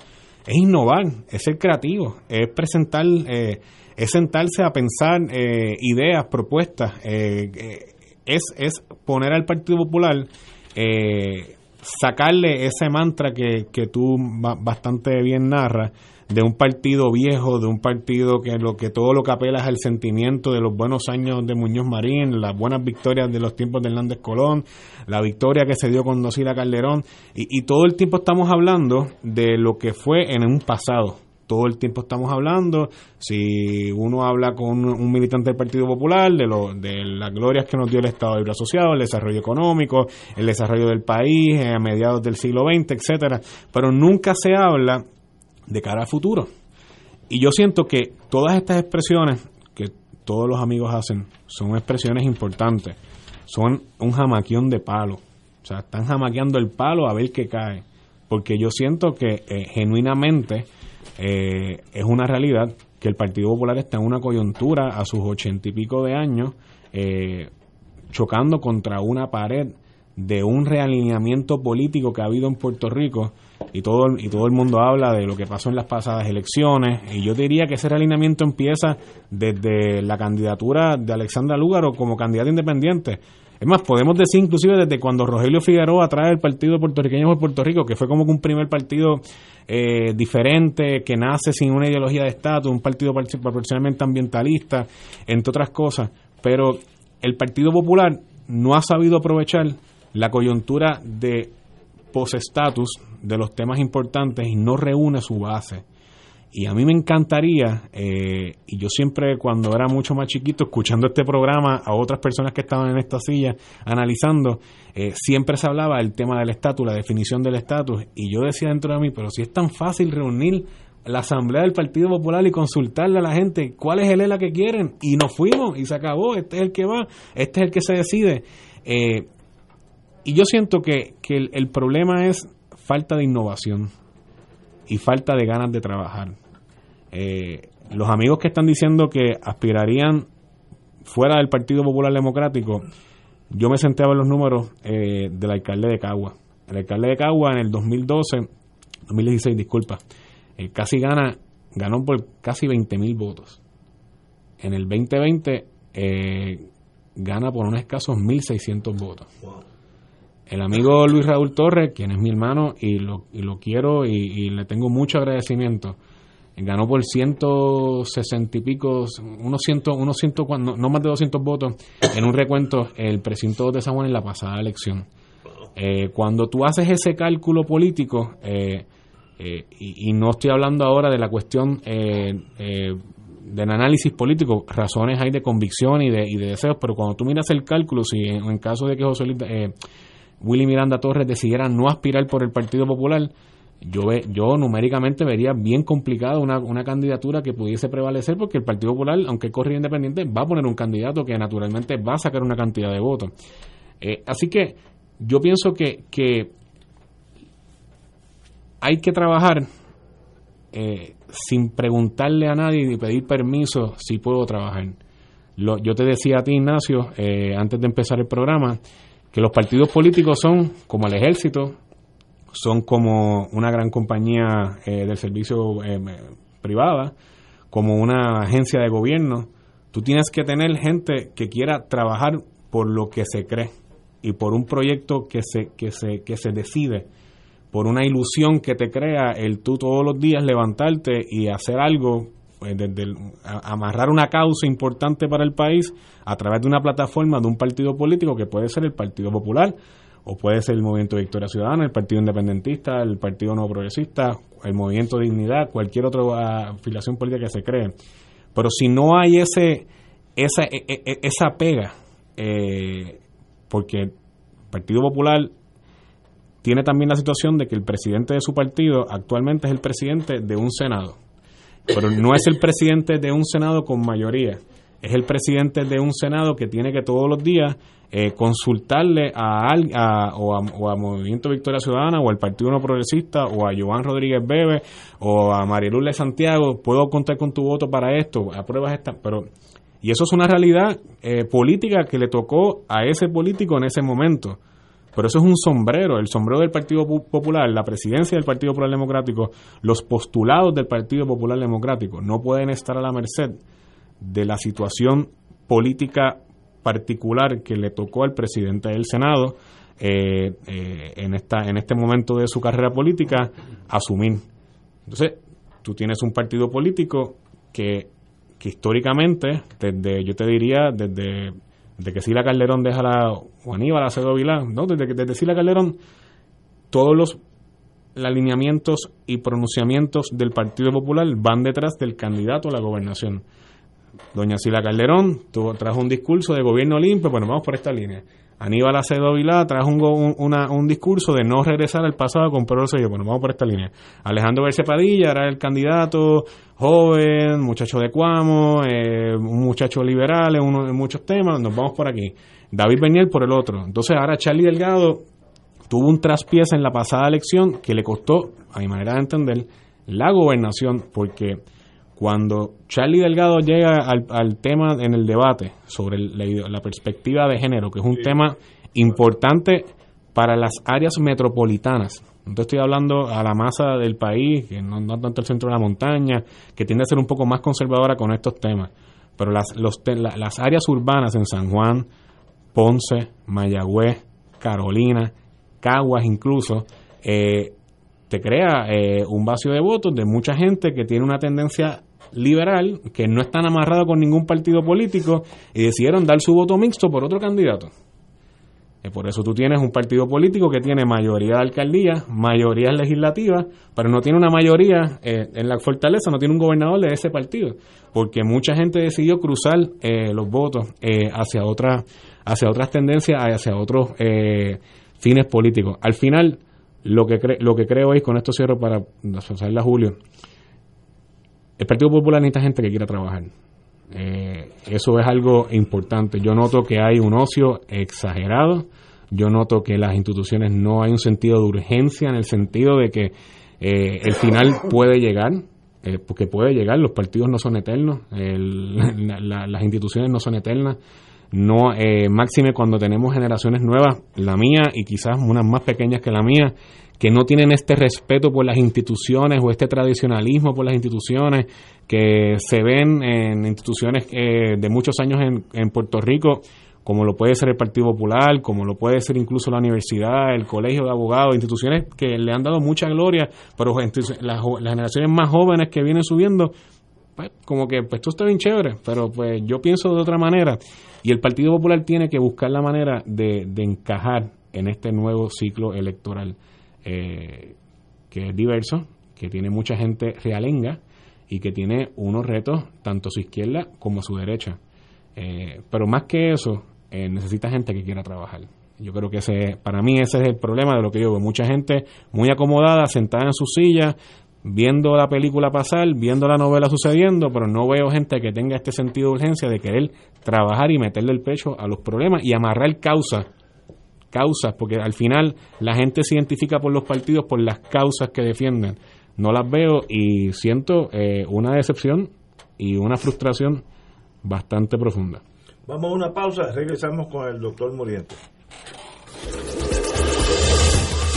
Es innovar, es ser creativo, es presentar, eh, es sentarse a pensar eh, ideas, propuestas, eh, eh, es, es poner al Partido Popular sacarle ese mantra que, que tú ba- bastante bien narras de un partido viejo, de un partido que lo que todo lo que apela es al sentimiento de los buenos años de Muñoz Marín, las buenas victorias de los tiempos de Hernández Colón, la victoria que se dio con Dosila Calderón, y, todo el tiempo estamos hablando de lo que fue en un pasado. Todo el tiempo estamos hablando, si uno habla con un, un militante del Partido Popular, de, lo, de las glorias que nos dio el Estado Libre Asociado, el desarrollo económico, el desarrollo del país eh, a mediados del siglo XX, etcétera, pero nunca se habla de cara al futuro. Y yo siento que todas estas expresiones que todos los amigos hacen son expresiones importantes. Son un jamaquión de palo. O sea, están jamaqueando el palo a ver qué cae. Porque yo siento que eh, genuinamente eh, es una realidad que el Partido Popular está en una coyuntura a sus ochenta y pico de años, eh, chocando contra una pared de un realineamiento político que ha habido en Puerto Rico y todo, y todo el mundo habla de lo que pasó en las pasadas elecciones y yo diría que ese realineamiento empieza desde la candidatura de Alexandra Lúgaro como candidata independiente. Es más, podemos decir inclusive desde cuando Rogelio Figueroa trae el partido puertorriqueño por Puerto Rico, que fue como un primer partido eh, diferente, que nace sin una ideología de estatus, un partido par- proporcionalmente ambientalista, entre otras cosas. Pero el Partido Popular no ha sabido aprovechar la coyuntura de posestatus de los temas importantes y no reúne su base. Y a mí me encantaría, eh, y yo siempre cuando era mucho más chiquito, escuchando este programa a otras personas que estaban en esta silla analizando, eh, siempre se hablaba del tema del estatus, la definición del estatus, y yo decía dentro de mí, pero si es tan fácil reunir la asamblea del Partido Popular y consultarle a la gente cuál es el ELA que quieren, y nos fuimos, y se acabó, este es el que va, este es el que se decide. Eh, y yo siento que, que el, problema es falta de innovación y falta de ganas de trabajar. Eh, los amigos que están diciendo que aspirarían fuera del Partido Popular Democrático, yo me senté a ver los números eh, del alcalde de Cagua. El alcalde de Cagua en el 2012, 2016, disculpa, eh, casi gana, ganó por casi 20 mil votos. En el 2020 eh, gana por unos escasos 1.600 votos. El amigo Luis Raúl Torres, quien es mi hermano y lo, y lo quiero y, le tengo mucho agradecimiento, ganó por 160 y pico, unos ciento, unos ciento, no, no más de 200 votos en un recuento el precinto de San Juan en la pasada elección. Eh, cuando tú haces ese cálculo político, eh, eh, y, no estoy hablando ahora de la cuestión del análisis político, razones hay de convicción y de, y de deseos, pero cuando tú miras el cálculo, si en, caso de que José Willy Miranda Torres decidiera no aspirar por el Partido Popular, yo, yo numéricamente vería bien complicada una, una candidatura que pudiese prevalecer porque el Partido Popular, aunque corre independiente, va a poner un candidato que naturalmente va a sacar una cantidad de votos. así que yo pienso que, que hay que trabajar eh, sin preguntarle a nadie ni pedir permiso si puedo trabajar. Lo, yo te decía a ti, Ignacio, eh, antes de empezar el programa, que los partidos políticos son como el ejército, son como una gran compañía eh, del servicio privada, como una agencia de gobierno. Tú tienes que tener gente que quiera trabajar por lo que se cree y por un proyecto que se, que se, que se decide, por una ilusión que te crea el tú todos los días levantarte y hacer algo, desde amarrar una causa importante para el país a través de una plataforma de un partido político que puede ser el Partido Popular o puede ser el Movimiento Victoria Ciudadana, el Partido Independentista, el Partido No Progresista, el Movimiento Dignidad, cualquier otra afiliación política que se cree. Pero si no hay ese esa, e, e, e, esa pega eh, porque el Partido Popular tiene también la situación de que el presidente de su partido actualmente es el presidente de un Senado, pero no es el presidente de un Senado con mayoría, es el presidente de un Senado que tiene que todos los días eh, consultarle a, a, o a, Movimiento Victoria Ciudadana o al Partido No Progresista o a Joan Rodríguez Bebe o a Mariluz de Santiago, puedo contar con tu voto para esto, apruebas esta, pero y eso es una realidad eh, política que le tocó a ese político en ese momento. Pero eso es un sombrero, el sombrero del Partido Popular, la presidencia del Partido Popular Democrático, los postulados del Partido Popular Democrático no pueden estar a la merced de la situación política particular que le tocó al presidente del Senado eh, eh, en, esta, en este momento de su carrera política asumir. Entonces, tú tienes un partido político que que históricamente, desde, yo te diría, desde, que Sila Calderón deja la, o Aníbal Acedo Vilá, ¿no? desde que desde Sila Calderón, todos los alineamientos y pronunciamientos del Partido Popular van detrás del candidato a la gobernación. Doña Sila Calderón tuvo, trajo un discurso de gobierno limpio, bueno, vamos por esta línea. Aníbal Acedo Vilá trajo un, un, discurso de no regresar al pasado con Pedro sello. Bueno, vamos por esta línea. Alejandro Padilla era el candidato joven, muchacho de Cuamo, eh, un muchacho liberal en, muchos temas. Nos vamos por aquí. David Beniel por el otro. Entonces ahora Charlie Delgado tuvo un traspiés en la pasada elección que le costó, a mi manera de entender, la gobernación porque cuando Charlie Delgado llega al, tema en el debate sobre la, perspectiva de género, que es un tema importante para las áreas metropolitanas, entonces estoy hablando a la masa del país, que no, tanto el centro de la montaña, que tiende a ser un poco más conservadora con estos temas, pero las, las áreas urbanas en San Juan, Ponce, Mayagüez, Carolina, Caguas incluso, eh, te crea eh, un vacío de votos de mucha gente que tiene una tendencia liberal, que no están amarrados con ningún partido político y decidieron dar su voto mixto por otro candidato. Y por eso tú tienes un partido político que tiene mayoría de alcaldía, mayoría legislativa, pero no tiene una mayoría eh, en la fortaleza, no tiene un gobernador de ese partido, porque mucha gente decidió cruzar eh, los votos eh, hacia, otras hacia otras tendencias, hacia otros fines políticos. Al final, lo que, lo que creo es, con esto cierro para a Julio, el Partido Popular necesita gente que quiera trabajar. Eh, eso es algo importante. Yo noto que hay un ocio exagerado. Yo noto que las instituciones no hay un sentido de urgencia en el sentido de que eh, el final puede llegar, eh, porque puede llegar. Los partidos no son eternos, [laughs] las instituciones no son eternas. No, máxime cuando tenemos generaciones nuevas, la mía y quizás unas más pequeñas que la mía, que no tienen este respeto por las instituciones o este tradicionalismo por las instituciones que se ven en instituciones eh, de muchos años en, en, Puerto Rico como lo puede ser el Partido Popular, como lo puede ser incluso la universidad, el colegio de abogados, instituciones que le han dado mucha gloria, pero las, las generaciones más jóvenes que vienen subiendo, pues, como que pues esto está bien chévere, pero pues yo pienso de otra manera. Y el Partido Popular tiene que buscar la manera de, encajar en este nuevo ciclo electoral eh, que es diverso, que tiene mucha gente realenga y que tiene unos retos tanto su izquierda como su derecha. Eh, pero más que eso, eh, necesita gente que quiera trabajar. Yo creo que ese, para mí ese es el problema de lo que yo veo. Mucha gente muy acomodada, sentada en su silla, viendo la película pasar, viendo la novela sucediendo, pero no veo gente que tenga este sentido de urgencia de querer trabajar y meterle el pecho a los problemas y amarrar causas, causas, porque al final la gente se identifica por los partidos por las causas que defienden. No las veo y siento eh, una decepción y una frustración bastante profunda. Vamos a una pausa, regresamos con el doctor Muriente.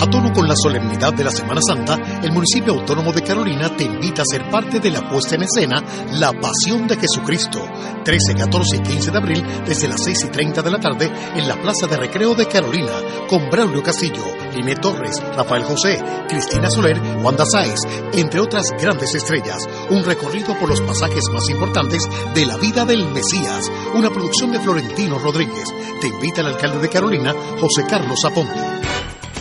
A tono con la solemnidad de la Semana Santa, el municipio autónomo de Carolina te invita a ser parte de la puesta en escena La Pasión de Jesucristo, 13, 14 y 15 de abril desde las 6 y 30 de la tarde en la Plaza de Recreo de Carolina, con Braulio Castillo, Inés Torres, Rafael José, Cristina Soler, Wanda Sáez, entre otras grandes estrellas. Un recorrido por los pasajes más importantes de la vida del Mesías. Una producción de Florentino Rodríguez. Te invita el alcalde de Carolina, José Carlos Aponte.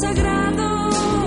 sagrado.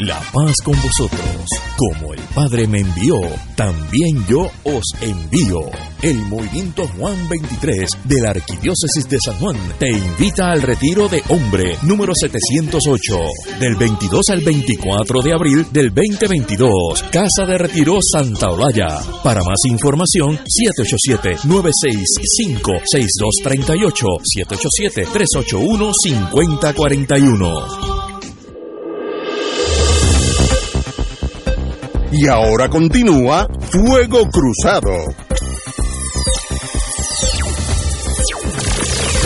La paz con vosotros. Como el Padre me envió, también yo os envío. El movimiento Juan 23 de la Arquidiócesis de San Juan te invita al retiro de hombre número 708 del 22 al 24 de abril del 2022. Casa de Retiro Santa Olaya. Para más información, 787-965-6238, 787-381-5041. Y ahora continúa Fuego Cruzado.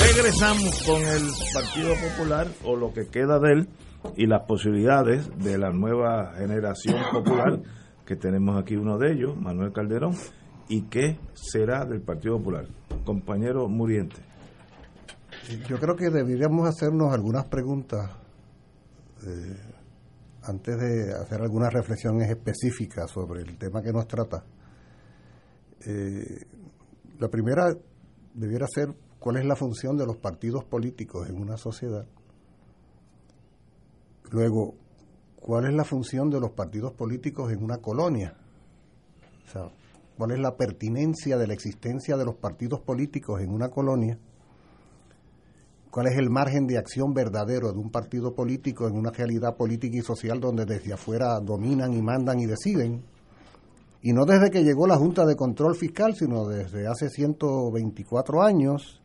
Regresamos con el Partido Popular o lo que queda de él y las posibilidades de la nueva generación popular, que tenemos aquí uno de ellos, Manuel Calderón, y qué será del Partido Popular. Compañero Muriente. Yo creo que deberíamos hacernos algunas preguntas eh, antes de hacer algunas reflexiones específicas sobre el tema que nos trata, eh, la primera debiera ser cuál es la función de los partidos políticos en una sociedad. Luego, cuál es la función de los partidos políticos en una colonia. O sea, cuál es la pertinencia de la existencia de los partidos políticos en una colonia cuál es el margen de acción verdadero de un partido político en una realidad política y social donde desde afuera dominan y mandan y deciden. Y no desde que llegó la Junta de Control Fiscal, sino desde hace 124 años.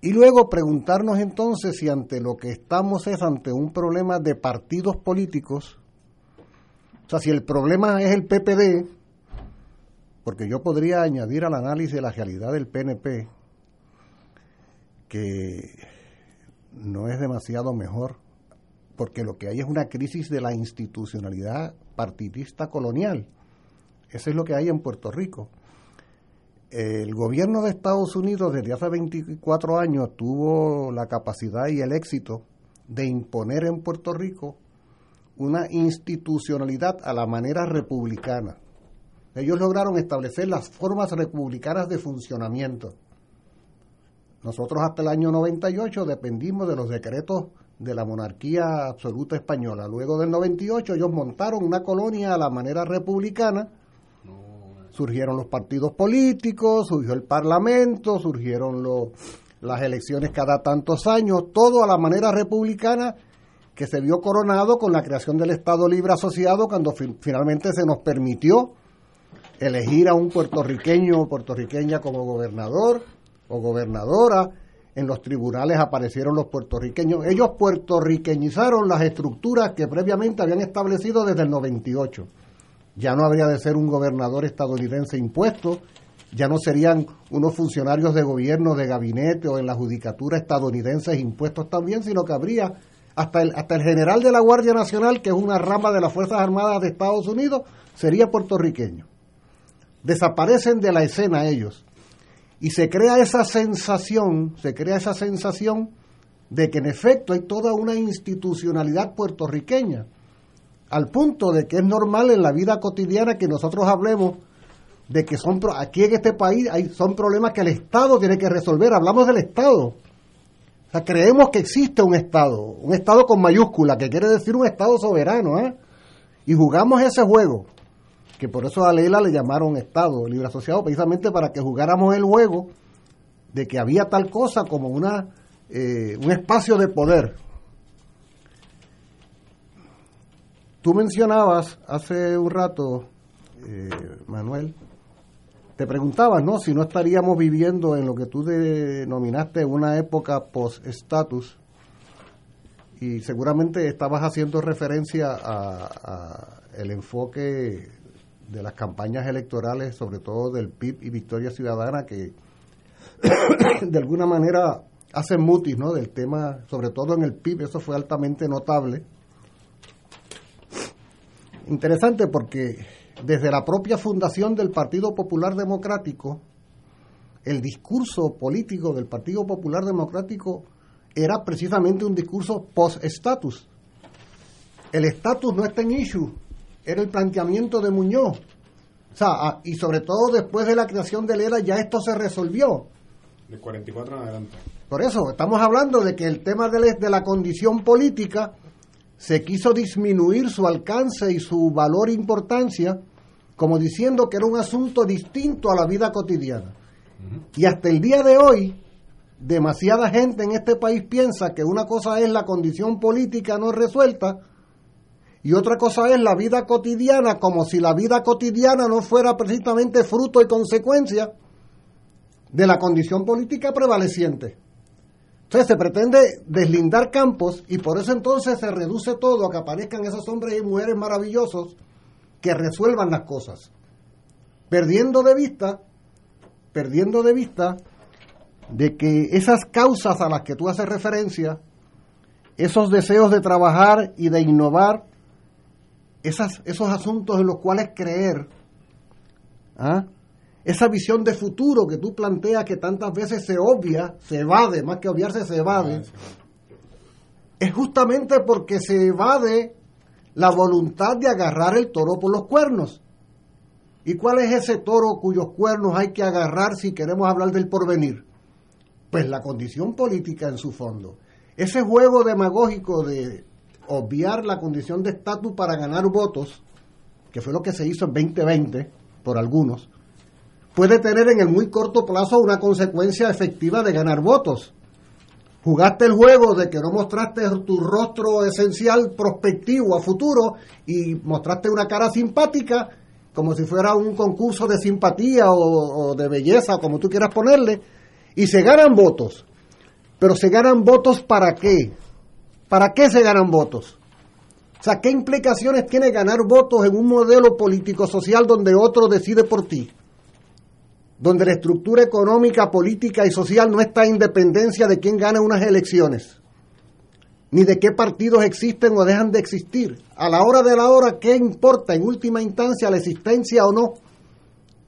Y luego preguntarnos entonces si ante lo que estamos es ante un problema de partidos políticos, o sea, si el problema es el PPD, porque yo podría añadir al análisis la realidad del PNP, que no es demasiado mejor, porque lo que hay es una crisis de la institucionalidad partidista colonial. Eso es lo que hay en Puerto Rico. el gobierno de Estados Unidos desde hace 24 años tuvo la capacidad y el éxito de imponer en Puerto Rico una institucionalidad a la manera republicana. Ellos lograron establecer las formas republicanas de funcionamiento. Nosotros hasta el año 98 dependimos de los decretos de la monarquía absoluta española. Luego del 98 ellos montaron una colonia a la manera republicana. Surgieron los partidos políticos, surgió el parlamento, surgieron las elecciones cada tantos años, todo a la manera republicana que se vio coronado con la creación del Estado Libre Asociado cuando finalmente se nos permitió elegir a un puertorriqueño o puertorriqueña como gobernador o gobernadora. En los tribunales aparecieron los puertorriqueños. Ellos puertorriqueñizaron las estructuras que previamente habían establecido desde el 98. Ya no habría de ser un gobernador estadounidense impuesto, ya no serían unos funcionarios de gobierno, de gabinete o en la judicatura estadounidenses impuestos también, sino que habría hasta el, hasta el general de la Guardia Nacional, que es una rama de las Fuerzas Armadas de Estados Unidos, sería puertorriqueño. Desaparecen de la escena ellos. Y se crea esa sensación, se crea esa sensación de que en efecto hay toda una institucionalidad puertorriqueña, al punto de que es normal en la vida cotidiana que nosotros hablemos de que son aquí en este país hay, son problemas que el Estado tiene que resolver. Hablamos del Estado, creemos que existe un Estado, un Estado con mayúscula, que quiere decir un Estado soberano, ¿eh? Y jugamos ese juego, que por eso a Leila le llamaron Estado Libre Asociado, precisamente para que jugáramos el juego de que había tal cosa como una, eh, un espacio de poder. Tú mencionabas hace un rato, eh, Manuel, te preguntabas, ¿no? Si no estaríamos viviendo en lo que tú denominaste una época post-status y seguramente estabas haciendo referencia a, el enfoque de las campañas electorales, sobre todo del PIB y Victoria Ciudadana, que [coughs] de alguna manera hacen mutis, ¿no? Del tema, sobre todo en el PIB, eso fue altamente notable. Interesante porque desde la propia fundación del Partido Popular Democrático, el discurso político del Partido Popular Democrático era precisamente un discurso post-status. El estatus no está en issue, era el planteamiento de Muñoz. O sea, y sobre todo después de la creación del ERA ya esto se resolvió. De 44 en adelante. Por eso, estamos hablando de que el tema de la condición política se quiso disminuir su alcance y su valor e importancia, como diciendo que era un asunto distinto a la vida cotidiana. Y hasta el día de hoy, demasiada gente en este país piensa que una cosa es la condición política no resuelta y otra cosa es la vida cotidiana, como si la vida cotidiana no fuera precisamente fruto y consecuencia de la condición política prevaleciente. Entonces se pretende deslindar campos y por eso entonces se reduce todo a que aparezcan esos hombres y mujeres maravillosos que resuelvan las cosas. Perdiendo de vista, perdiendo de vista de que esas causas a las que tú haces referencia, esos deseos de trabajar y de innovar, esas, esos asuntos en los cuales creer, ¿ah? esa visión de futuro que tú planteas que tantas veces se obvia, se evade, más que obviarse se evade, es justamente porque se evade la voluntad de agarrar el toro por los cuernos. ¿Y cuál es ese toro cuyos cuernos hay que agarrar si queremos hablar del porvenir? Pues la condición política en su fondo. Ese juego demagógico de obviar la condición de estatus para ganar votos, que fue lo que se hizo en 2020 por algunos, puede tener en el muy corto plazo una consecuencia efectiva de ganar votos. Jugaste el juego de que no mostraste tu rostro esencial prospectivo a futuro y mostraste una cara simpática como si fuera un concurso de simpatía o, de belleza, como tú quieras ponerle, y se ganan votos. Pero se ganan votos para qué? ¿Para qué se ganan votos? O sea, ¿qué implicaciones tiene ganar votos en un modelo político-social donde otro decide por ti? donde la estructura económica, política y social no está en dependencia de quién gana unas elecciones, ni de qué partidos existen o dejan de existir. A la hora de la hora, ¿qué importa en última instancia la existencia o no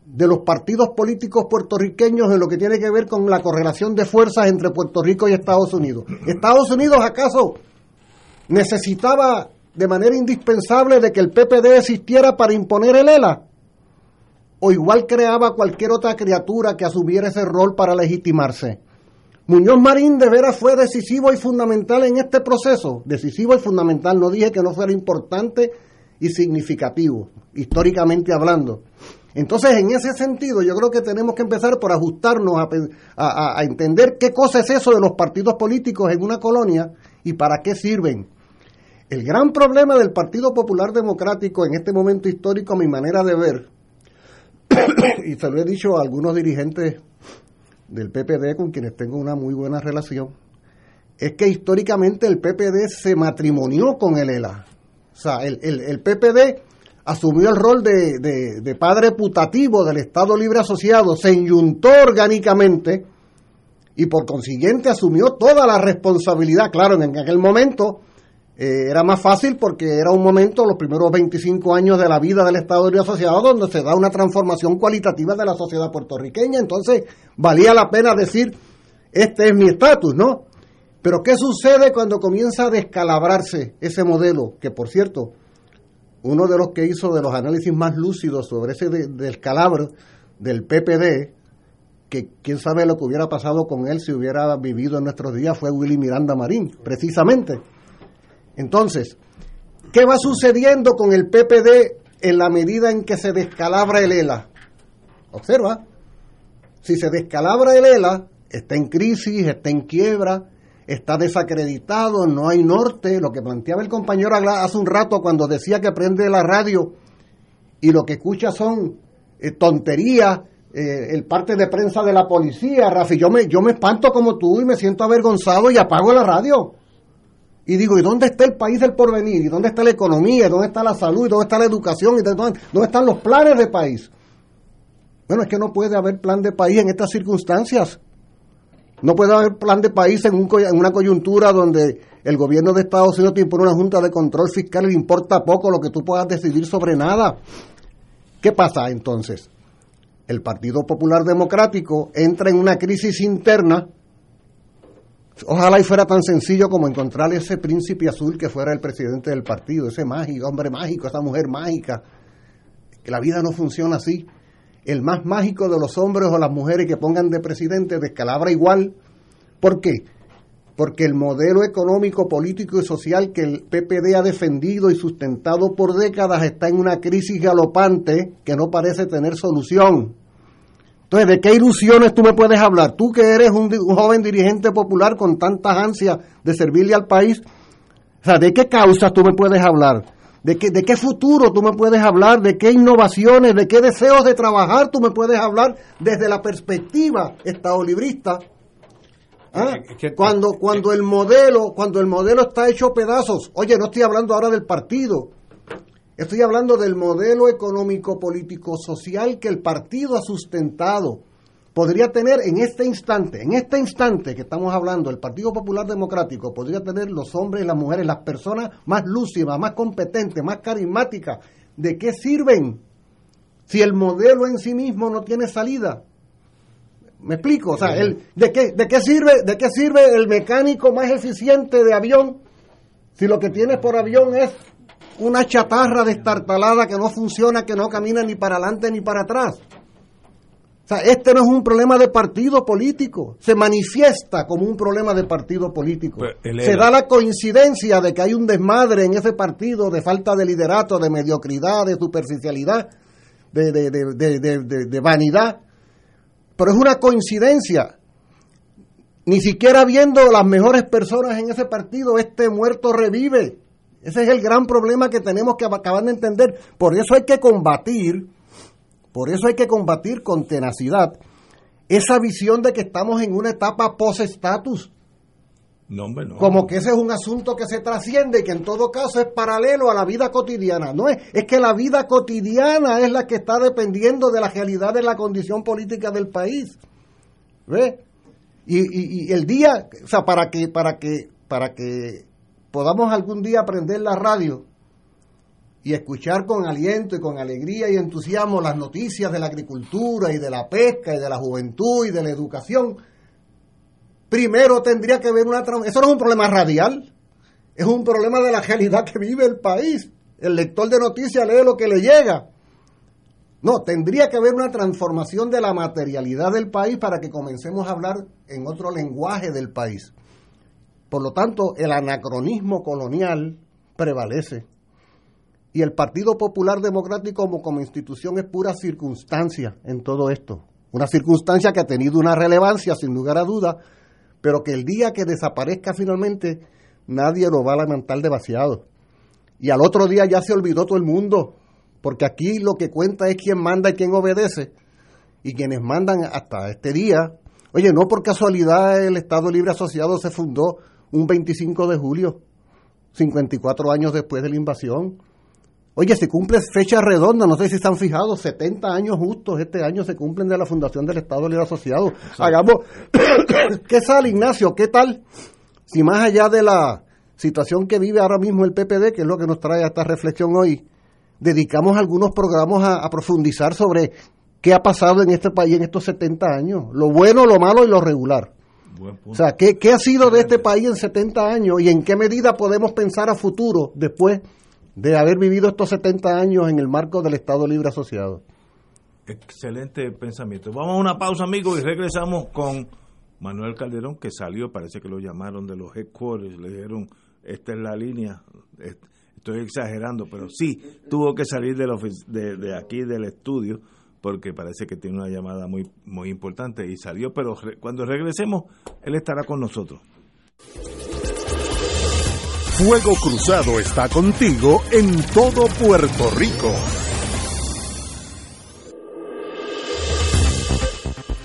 de los partidos políticos puertorriqueños en lo que tiene que ver con la correlación de fuerzas entre Puerto Rico y Estados Unidos. ¿Estados Unidos acaso necesitaba de manera indispensable de que el PPD existiera para imponer el ELA? ¿O igual creaba cualquier otra criatura que asumiera ese rol para legitimarse? Muñoz Marín de veras fue decisivo y fundamental en este proceso. Decisivo y fundamental, no dije que no fuera importante y significativo, históricamente hablando. Entonces, en ese sentido, yo creo que tenemos que empezar por ajustarnos a, a, entender qué cosa es eso de los partidos políticos en una colonia y para qué sirven. El gran problema del Partido Popular Democrático en este momento histórico, a mi manera de ver, [coughs] y se lo he dicho a algunos dirigentes del PPD con quienes tengo una muy buena relación, es que históricamente el PPD se matrimonió con el ELA. O sea, el, PPD asumió el rol de, padre putativo del Estado Libre Asociado, se enyuntó orgánicamente y por consiguiente asumió toda la responsabilidad. Claro, en aquel momento eh, era más fácil porque era un momento, los primeros 25 años de la vida del Estado Libre Asociado, donde se da una transformación cualitativa de la sociedad puertorriqueña. Entonces, valía la pena decir, este es mi estatus, ¿no? Pero ¿qué sucede cuando comienza a descalabrarse ese modelo? Que por cierto, uno de los que hizo de los análisis más lúcidos sobre ese descalabro del PPD, que quién sabe lo que hubiera pasado con él si hubiera vivido en nuestros días, fue Willy Miranda Marín, precisamente. Entonces, ¿qué va sucediendo con el PPD en la medida en que se descalabra el ELA? Observa, si se descalabra el ELA, está en crisis, está en quiebra, está desacreditado, no hay norte, lo que planteaba el compañero hace un rato cuando decía que prende la radio y lo que escucha son eh, tonterías, eh, el parte de prensa de la policía, Rafi, yo me, yo me espanto como tú y me siento avergonzado y apago la radio. Y digo, ¿y dónde está el país del porvenir? ¿Y dónde está la economía? ¿Y dónde está la salud? ¿Y dónde está la educación? ¿Y dónde, dónde están los planes de país? Bueno, es que no puede haber plan de país en estas circunstancias. No puede haber plan de país en, una coyuntura donde el gobierno de Estados Unidos te impone una junta de control fiscal y le importa poco lo que tú puedas decidir sobre nada. ¿Qué pasa entonces? El Partido Popular Democrático entra en una crisis interna. Ojalá y fuera tan sencillo como encontrar ese príncipe azul que fuera el presidente del partido, ese mágico, hombre mágico, esa mujer mágica. Que la vida no funciona así el más mágico de los hombres o las mujeres que pongan de presidente descalabra igual. ¿Por qué? Porque el modelo económico, político y social que el PPD ha defendido y sustentado por décadas está en una crisis galopante que no parece tener solución. Entonces, ¿de qué ilusiones tú me puedes hablar? Tú que eres un, un joven dirigente popular con tantas ansias de servirle al país, o sea, ¿de qué causas tú me puedes hablar? ¿De qué, ¿De qué futuro tú me puedes hablar? ¿De qué innovaciones? ¿De qué deseos de trabajar tú me puedes hablar desde la perspectiva estadolibrista? ¿Ah? Cuando, cuando el modelo, cuando el modelo está hecho pedazos, oye, no estoy hablando ahora del partido, estoy hablando del modelo económico, político, social que el partido ha sustentado podría tener en este instante, en este instante que estamos hablando, el Partido Popular Democrático podría tener los hombres las mujeres, las personas más lúcidas, más competentes, más carismáticas. ¿De qué sirven si el modelo en sí mismo no tiene salida? ¿Me explico? O sea, el, ¿de, qué, ¿de, qué sirve, ¿de qué sirve el mecánico más eficiente de avión si lo que tiene por avión es una chatarra destartalada que no funciona, que no camina ni para adelante ni para atrás? O sea, este no es un problema de partido político, se manifiesta como un problema de partido político. Se da la coincidencia de que hay un desmadre en ese partido de falta de liderato, de mediocridad, de superficialidad, de, de vanidad. Pero es una coincidencia. Ni siquiera viendo las mejores personas en ese partido, este muerto revive. Ese es el gran problema que tenemos que acabar de entender. Por eso hay que combatir por eso hay que combatir con tenacidad esa visión de que estamos en una etapa post-estatus. No, no. Como que ese es un asunto que se trasciende y que en todo caso es paralelo a la vida cotidiana. No es, es que la vida cotidiana es la que está dependiendo de la realidad de la condición política del país. ¿Ve? Y, y, el día, o sea, para que, para que, para que podamos algún día aprender la radio y escuchar con aliento y con alegría y entusiasmo las noticias de la agricultura y de la pesca y de la juventud y de la educación, primero tendría que haber una... Eso no es un problema radial, es un problema de la realidad que vive el país. El lector de noticias lee lo que le llega. No, tendría que haber una transformación de la materialidad del país para que comencemos a hablar en otro lenguaje del país. Por lo tanto, el anacronismo colonial prevalece y el Partido Popular Democrático como, institución es pura circunstancia en todo esto. Una circunstancia que ha tenido una relevancia sin lugar a duda, pero que el día que desaparezca finalmente nadie lo va a lamentar demasiado. Y al otro día ya se olvidó todo el mundo, porque aquí lo que cuenta es quién manda y quién obedece. Y quienes mandan hasta este día, oye, no por casualidad el Estado Libre Asociado se fundó un 25 de julio, 54 años después de la invasión. Oye, se cumple fecha redonda, no sé si están fijados, 70 años justos este año se cumplen de la fundación del Estado Libre Asociado. Hagamos, [coughs] ¿qué sale Ignacio? ¿Qué tal? Si más allá de la situación que vive ahora mismo el PPD, que es lo que nos trae a esta reflexión hoy, dedicamos algunos programas a, profundizar sobre qué ha pasado en este país en estos 70 años, lo bueno, lo malo y lo regular. O sea, ¿qué, ¿qué ha sido de este país en 70 años y en qué medida podemos pensar a futuro después de haber vivido estos 70 años en el marco del Estado Libre Asociado. Excelente pensamiento. Vamos a una pausa, amigos, y regresamos con Manuel Calderón, que salió, parece que lo llamaron de los headquarters, le dijeron, esta es la línea, estoy exagerando, pero sí, tuvo que salir de, de, aquí del estudio, porque parece que tiene una llamada muy, muy importante y salió, pero cuando regresemos, él estará con nosotros. Fuego Cruzado está contigo en todo Puerto Rico.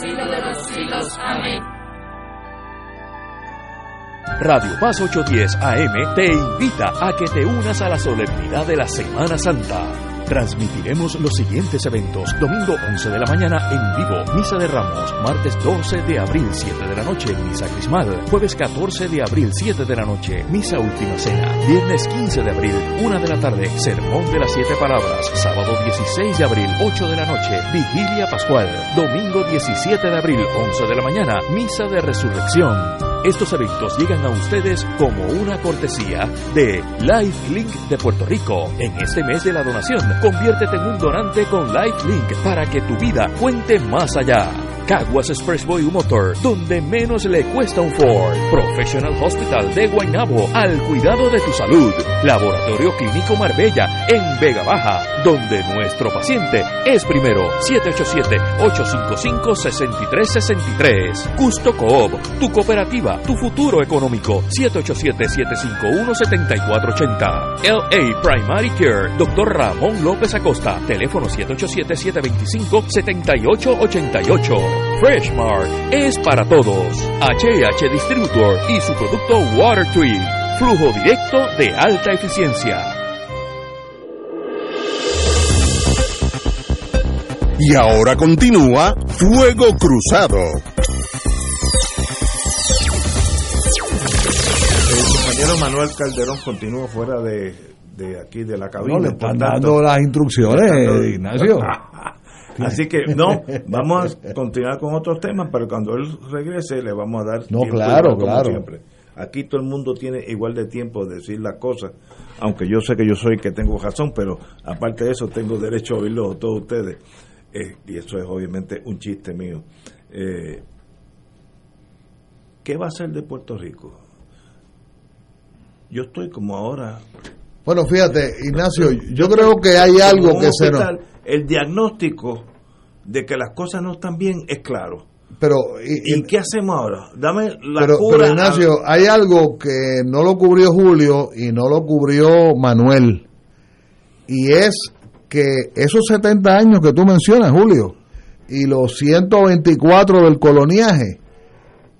de los siglos. Amén. Radio Paz 810 AM te invita a que te unas a la solemnidad de la Semana Santa. Transmitiremos los siguientes eventos. Domingo 11 de la mañana en vivo, Misa de Ramos. Martes 12 de abril, 7 de la noche, Misa Crismal. Jueves 14 de abril, 7 de la noche, Misa Última Cena. Viernes 15 de abril, 1 de la tarde, Sermón de las Siete Palabras. Sábado 16 de abril, 8 de la noche, Vigilia Pascual. Domingo 17 de abril, 11 de la mañana, Misa de Resurrección. Estos eventos llegan a ustedes como una cortesía de LifeLink de Puerto Rico. En este mes de la donación, conviértete en un donante con LifeLink para que tu vida cuente más allá. Caguas Expressway Motor, donde menos le cuesta un Ford. Professional Hospital de Guaynabo, al cuidado de tu salud. Laboratorio Clínico Marbella, en Vega Baja, donde nuestro paciente es primero. 787-855-6363. Custo Coop, tu cooperativa, tu futuro económico. 787-751-7480. LA Primary Care, Dr. Ramón López Acosta. Teléfono 787-725-7888. Freshmart es para todos. HH Distributor y su producto Water Tree. Flujo directo de alta eficiencia. Y ahora continúa Fuego Cruzado. El compañero Manuel Calderón continúa fuera de, de aquí de la cabina. No, le están tanto- dando las instrucciones, Ignacio. [laughs] Así que no, vamos a continuar con otros temas, pero cuando él regrese le vamos a dar No, tiempo claro, igual como claro. siempre. Aquí todo el mundo tiene igual de tiempo de decir las cosas, aunque yo sé que yo soy el que tengo razón, pero aparte de eso tengo derecho a oírlo a todos ustedes. Eh, y eso es obviamente un chiste mío. Eh, ¿Qué va a ser de Puerto Rico? Yo estoy como ahora Bueno, fíjate, Ignacio, yo creo que hay algo que se nos... El diagnóstico de que las cosas no están bien es claro. Pero, ¿Y, qué hacemos ahora? Dame la Pero, cura. pero, Ignacio, hay algo que no lo cubrió Julio y no lo cubrió Manuel. Y es que esos 70 años que tú mencionas, Julio, y los 124 del coloniaje,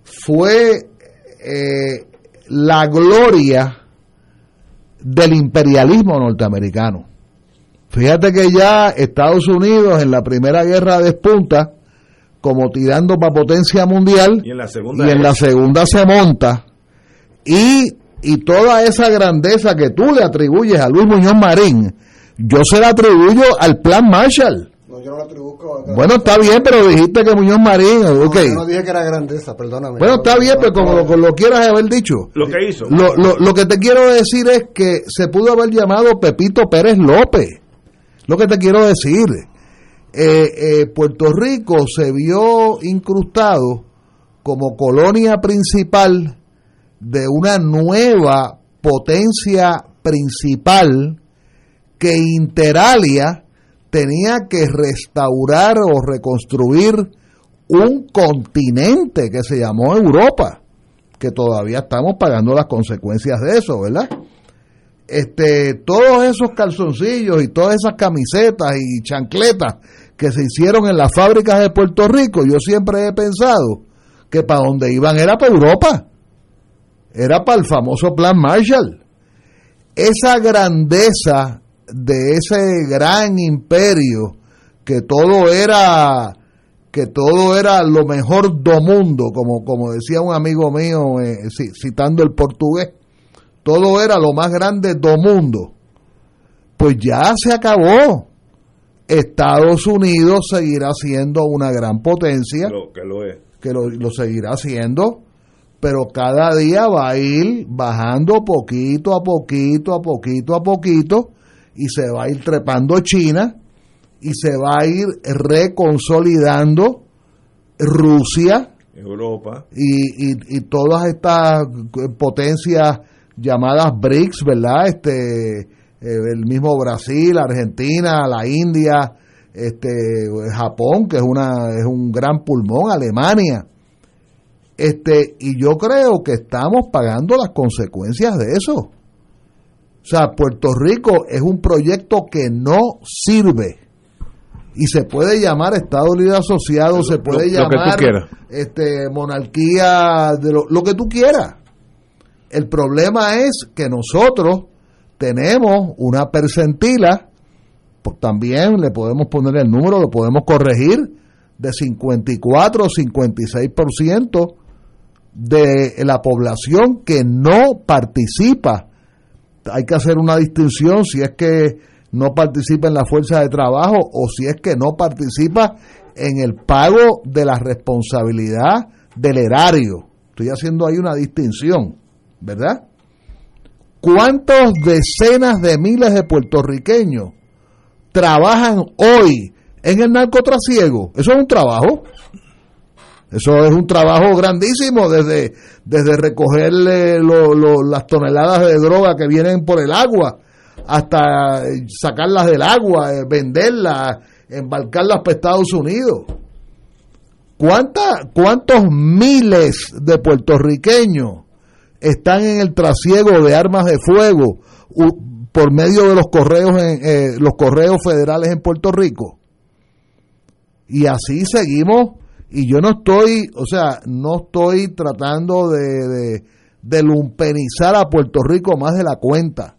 fue eh, la gloria del imperialismo norteamericano. Fíjate que ya Estados Unidos en la primera guerra despunta como tirando para potencia mundial Y en la segunda y en la segunda se monta y, y toda esa grandeza que tú le atribuyes a Luis Muñoz Marín, yo se la atribuyo al plan Marshall. No, yo no la atribuyo a- Bueno, está bien, pero dijiste que Muñoz Marín, No, ok. yo no dije que era grandeza, perdóname. Bueno, está bien, pues como lo, lo quieras haber dicho. Lo que hizo. Lo, lo, lo que te quiero decir es que se pudo haber llamado Pepito Pérez López. Lo que te quiero decir. Eh, eh, Puerto Rico se vio incrustado como colonia principal de una nueva potencia principal que Interalia tenía que restaurar o reconstruir un continente que se llamó Europa, que todavía estamos pagando las consecuencias de eso, ¿verdad? Este, todos esos calzoncillos y todas esas camisetas y chancletas que se hicieron en las fábricas de Puerto Rico, yo siempre he pensado que para donde iban era para Europa, era para el famoso plan Marshall. Esa grandeza de ese gran imperio que todo era que todo era lo mejor do mundo, como, como decía un amigo mío eh, ci- citando el portugués, todo era lo más grande do mundo. Pues ya se acabó. Estados Unidos seguirá siendo una gran potencia, Lo que lo es. que lo, lo seguirá haciendo, pero cada día va a ir bajando poquito a poquito, a poquito a poquito, y se va a ir trepando China, y se va a ir reconsolidando Rusia Europa. y, y, y todas estas potencias llamadas BRICS, ¿verdad? Este, eh, el mismo Brasil, Argentina, la India, este, Japón, que es una es un gran pulmón, Alemania. Este, y yo creo que estamos pagando las consecuencias de eso. O sea, Puerto Rico es un proyecto que no sirve. Y se puede llamar Estado Libre Asociado, se puede lo llamar este, monarquía, de lo, lo que tú quieras. El problema es que nosotros tenemos una percentila, pues también le podemos poner el número, lo podemos corregir, de 54 o 56% de la población que no participa. Hay que hacer una distinción si es que no participa en la fuerza de trabajo o si es que no participa en el pago de la responsabilidad del erario. Estoy haciendo ahí una distinción, ¿verdad? ¿Cuántos decenas de miles de puertorriqueños trabajan hoy en el narcotrasiego? Eso es un trabajo. Eso es un trabajo grandísimo desde, desde recogerle las toneladas de droga que vienen por el agua hasta sacarlas del agua, eh, venderlas, embarcarlas para Estados Unidos. ¿Cuántos miles de puertorriqueños están en el trasiego de armas de fuego por medio de los correos, eh, los correos federales en Puerto Rico? Y así seguimos. Y yo no estoy, o sea, no estoy tratando de, lumpenizar a Puerto Rico más de la cuenta.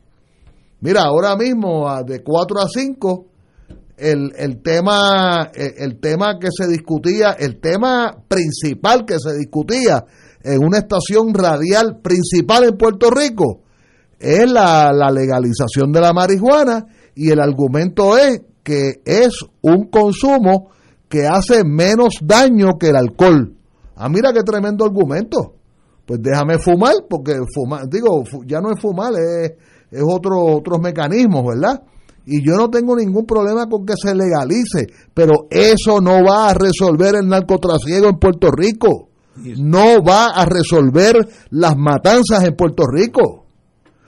Mira, ahora mismo, de 4 a 5, el, el, tema, el, tema que se discutía, el tema principal que se discutía en una estación radial principal en Puerto Rico es la legalización de la marihuana y el argumento es que es un consumo que hace menos daño que el alcohol. Ah, mira qué tremendo argumento. Pues déjame fumar, porque fumar, digo, ya no es fumar, es, es otro, otros mecanismos, ¿verdad? Y yo no tengo ningún problema con que se legalice, pero eso no va a resolver el narcotrasiego en Puerto Rico. No va a resolver las matanzas en Puerto Rico.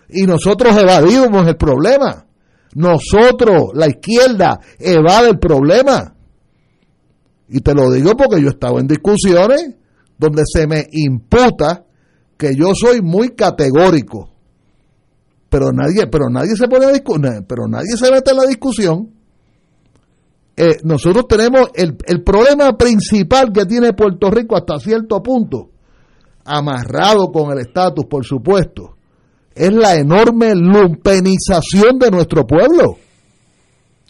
Y nosotros evadimos el problema. Nosotros, la izquierda, evade el problema. Y te lo digo porque yo he estado en discusiones donde se me imputa que yo soy muy categórico. Pero nadie, pero nadie se pone a pero nadie se mete en la discusión. Eh, nosotros tenemos el, el problema principal que tiene Puerto Rico hasta cierto punto, amarrado con el estatus, por supuesto, es la enorme lumpenización de nuestro pueblo.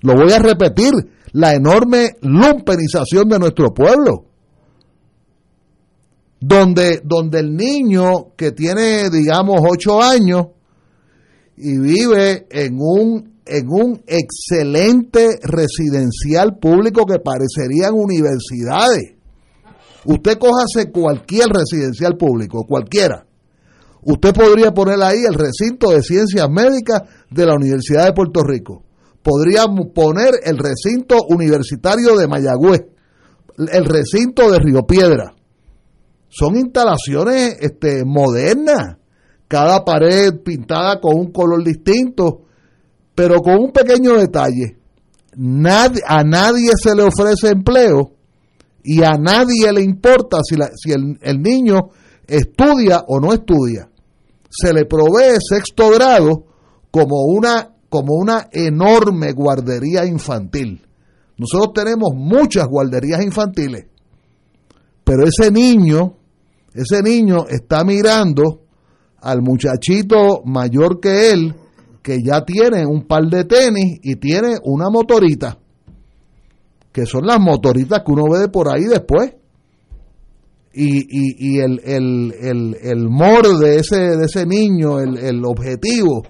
Lo voy a repetir, la enorme lumpenización de nuestro pueblo. Donde, donde el niño que tiene, digamos, ocho años y vive en un, en un excelente residencial público que parecerían universidades. Usted cójase cualquier residencial público, cualquiera. Usted podría poner ahí el recinto de ciencias médicas de la Universidad de Puerto Rico podríamos poner el recinto universitario de Mayagüez, el recinto de Río Piedra. Son instalaciones este, modernas, cada pared pintada con un color distinto, pero con un pequeño detalle. a nadie se le ofrece empleo y a nadie le importa si, si el, el niño estudia o no estudia. Se le provee sexto grado como una como una enorme guardería infantil. Nosotros tenemos muchas guarderías infantiles, pero ese niño, ese niño está mirando al muchachito mayor que él, que ya tiene un par de tenis y tiene una motorita, que son las motoritas que uno ve por ahí después. Y, y, y el, el, el, de ese, de ese niño, el objetivo,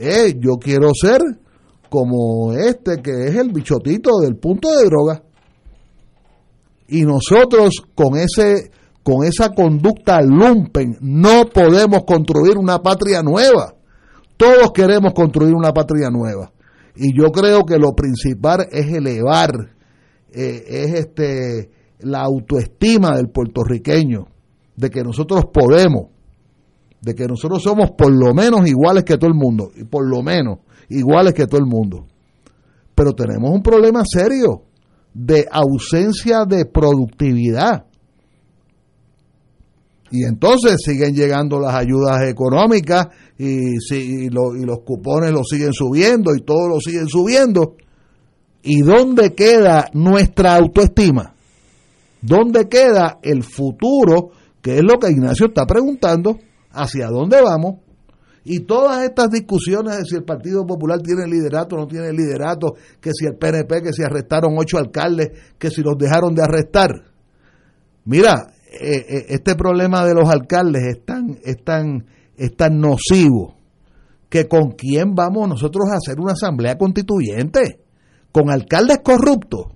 eh, yo quiero ser como este que es el bichotito del punto de droga. Y nosotros con ese con esa conducta lumpen no podemos construir una patria nueva. Todos queremos construir una patria nueva. Y yo creo que lo principal es elevar eh, es este la autoestima del puertorriqueño de que nosotros podemos de que nosotros somos por lo menos iguales que todo el mundo, y por lo menos iguales que todo el mundo. Pero tenemos un problema serio de ausencia de productividad. Y entonces siguen llegando las ayudas económicas y, y, los cupones lo siguen subiendo y todo lo siguen subiendo. ¿Y dónde queda nuestra autoestima? ¿Dónde queda el futuro? Que es lo que Ignacio está preguntando hacia dónde vamos. Y todas estas discusiones de si el Partido Popular tiene liderato o no tiene liderato, que si el PNP, que si arrestaron ocho alcaldes, que si los dejaron de arrestar. Mira, eh, eh, este problema de los alcaldes es tan, es tan, es tan nocivo que con quién vamos nosotros a hacer una asamblea constituyente, con alcaldes corruptos.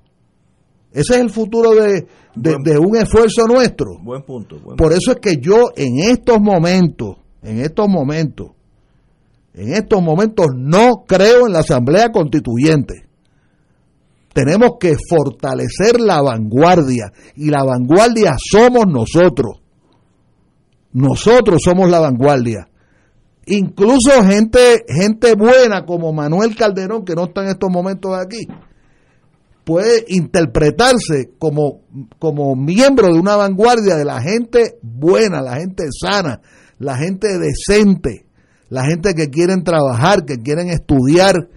Ese es el futuro de, de, un esfuerzo nuestro. Buen punto. Por eso es que yo en estos momentos, en estos momentos, en estos momentos no creo en la Asamblea Constituyente. Tenemos que fortalecer la vanguardia y la vanguardia somos nosotros. Nosotros somos la vanguardia. Incluso gente, gente buena como Manuel Calderón, que no está en estos momentos aquí, puede interpretarse como, como miembro de una vanguardia de la gente buena, la gente sana, la gente decente, la gente que quieren trabajar, que quieren estudiar,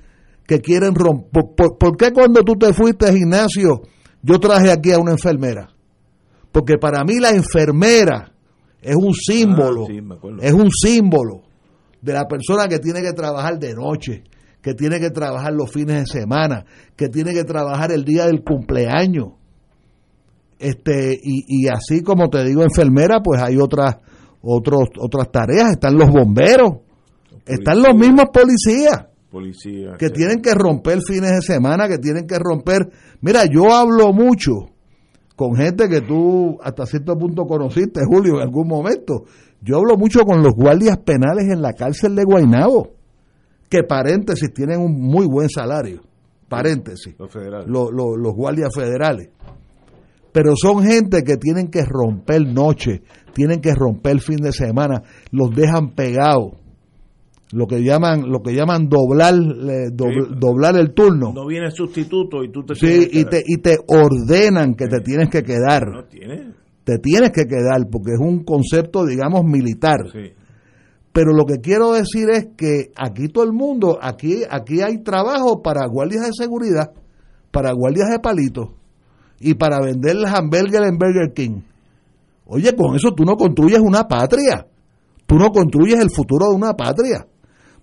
que quieren romper. ¿Por, qué cuando tú te fuiste a gimnasio yo traje aquí a una enfermera? Porque para mí la enfermera es un símbolo, ah, es un símbolo de la persona que tiene que trabajar de noche, que tiene que trabajar los fines de semana, que tiene que trabajar el día del cumpleaños. Este, y, y así como te digo enfermera, pues hay otras otros, otras tareas, están los bomberos, están los mismos policías. que tienen que romper fines de semana, que tienen que romper. Mira, yo hablo mucho con gente que tú hasta cierto punto conociste, Julio, en algún momento. Yo hablo mucho con los guardias penales en la cárcel de Guaynabo, que paréntesis tienen un muy buen salario, paréntesis, los, los, guardias federales. Pero son gente que tienen que romper noche, tienen que romper el fin de semana, los dejan pegados. Lo que llaman lo que llaman doblar doblar el turno. no viene sustituto y tú te sí y te y te ordenan que te tienes que quedar. No te tienes que quedar porque es un concepto, digamos, militar. Pero lo que quiero decir es que aquí todo el mundo, aquí, aquí hay trabajo para guardias de seguridad, para guardias de palitos y para vender el hamburger en Burger King. Oye, con eso tú no construyes una patria, tú no construyes el futuro de una patria.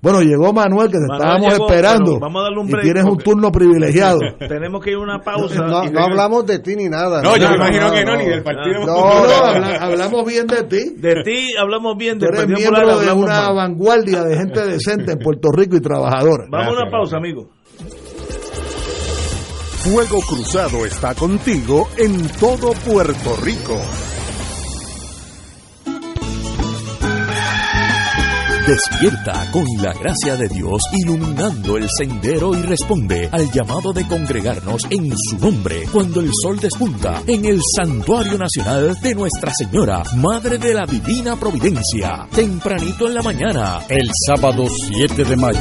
Bueno, llegó Manuel, que te estábamos esperando. Vamos a darle un break. Y tienes un turno privilegiado. [laughs] Tenemos que ir a una pausa. No, hablamos de ti ni nada. No, yo me imagino que no, ni del partido. No, no, hablamos bien de ti. De ti hablamos bien de Tú eres miembro de una vanguardia de gente [laughs] decente en Puerto Rico y trabajadora. Vamos a una pausa, amigo. Fuego Cruzado está contigo en todo Puerto Rico. Despierta con la gracia de Dios iluminando el sendero y responde al llamado de congregarnos en su nombre cuando el sol despunta en el Santuario Nacional de Nuestra Señora, Madre de la Divina Providencia, tempranito en la mañana, el sábado 7 de mayo.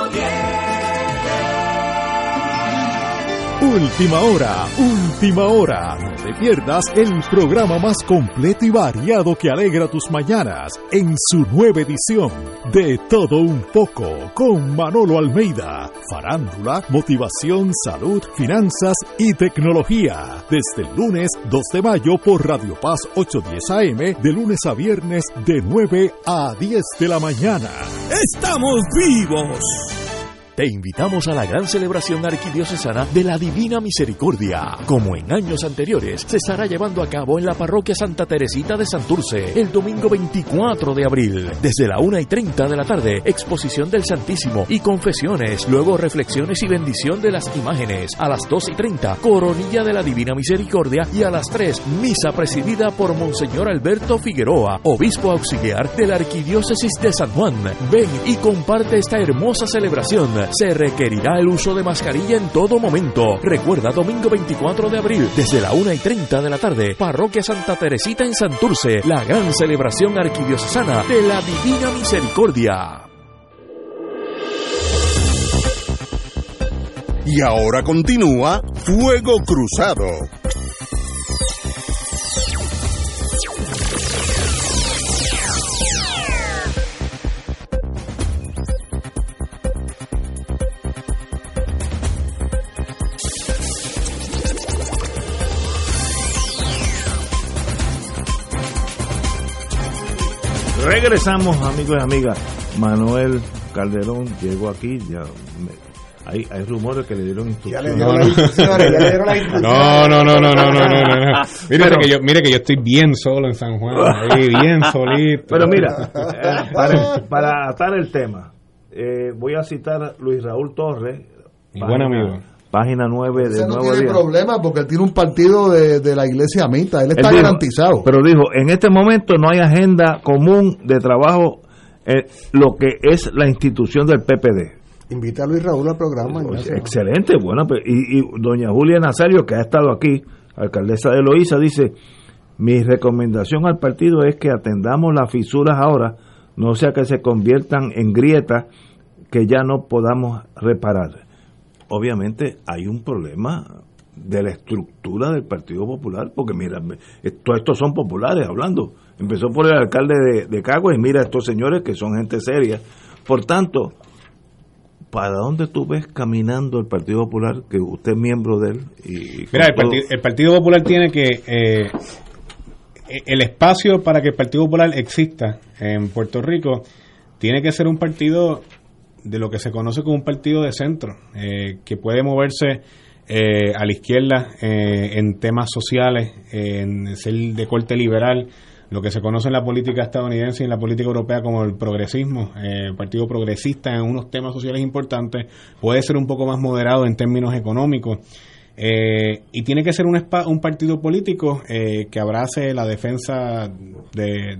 Última hora, última hora. No te pierdas el programa más completo y variado que alegra tus mañanas en su nueva edición de Todo un poco con Manolo Almeida. Farándula, motivación, salud, finanzas y tecnología. Desde el lunes 2 de mayo por Radio Paz 810 AM, de lunes a viernes de 9 a 10 de la mañana. ¡Estamos vivos! Te invitamos a la gran celebración arquidiocesana de la Divina Misericordia. Como en años anteriores, se estará llevando a cabo en la parroquia Santa Teresita de Santurce el domingo 24 de abril. Desde la 1 y 30 de la tarde, exposición del Santísimo y confesiones, luego reflexiones y bendición de las imágenes. A las 2 y 30, coronilla de la Divina Misericordia y a las 3, misa presidida por Monseñor Alberto Figueroa, obispo auxiliar de la Arquidiócesis de San Juan. Ven y comparte esta hermosa celebración. Se requerirá el uso de mascarilla en todo momento. Recuerda, domingo 24 de abril, desde la 1 y 30 de la tarde, Parroquia Santa Teresita en Santurce, la gran celebración arquidiocesana de la Divina Misericordia. Y ahora continúa Fuego Cruzado. Regresamos, amigos y amigas. Manuel Calderón llegó aquí, ya me... Hay, hay, rumores que le dieron instrucciones. Ya le dieron la [laughs] instrucción. No, no, no, no, no, no, no, no. Mire, pero, que yo, mire que yo estoy bien solo en San Juan, ahí, bien [laughs] solito. Pero mira, eh, para, atar el tema, eh, voy a citar a Luis Raúl Torres. Mi buen amigo. Página 9 Ese del no Nuevo tiene Día. problema porque él tiene un partido de, de la iglesia mita. Él está Él dijo- garantizado. Pero dijo, en este momento no hay agenda común de trabajo en lo que es la institución del PPD. Invita a Luis Raúl al programa. Ignacio. excelente, bueno, pues, y, y doña Julia Nazario, que ha estado aquí, alcaldesa de Loíza, dice, mi recomendación al partido es que atendamos las fisuras ahora, no sea que se conviertan en grietas que ya no podamos reparar. Obviamente hay un problema de la estructura del Partido Popular, porque mira, todos estos son populares hablando. Empezó por el alcalde de, de Caguas y mira estos señores que son gente seria. Por tanto, ¿para dónde tú ves caminando el Partido Popular, que usted es miembro de él? Y Mira, el, con todo- Parti- el Partido Popular tiene que... eh, el espacio para que el Partido Popular exista en Puerto Rico tiene que ser un partido de lo que se conoce como un partido de centro, eh, que puede moverse eh, a la izquierda eh, en temas sociales, en ser de corte liberal, lo que se conoce en la política estadounidense y en la política europea como el progresismo, eh, el partido progresista en unos temas sociales importantes, puede ser un poco más moderado en términos económicos. Eh, y tiene que ser un, un partido político eh, que abrace la defensa de,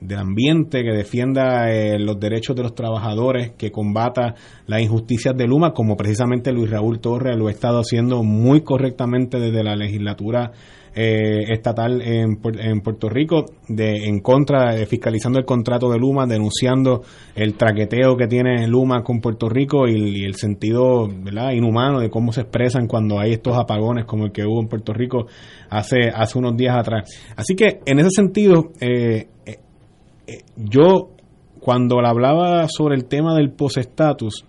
del ambiente, que defienda eh, los derechos de los trabajadores, que combata las injusticias de Luma, como precisamente Luis Raúl Torres lo ha estado haciendo muy correctamente desde la legislatura eh, estatal en, en Puerto Rico, de, en contra, de fiscalizando el contrato de Luma, denunciando el traqueteo que tiene Luma con Puerto Rico y, y el sentido ¿verdad? inhumano de cómo se expresan cuando hay estos apagones como el que hubo en Puerto Rico hace, hace unos días atrás. Así que en ese sentido, eh, eh, yo cuando hablaba sobre el tema del post-estatus,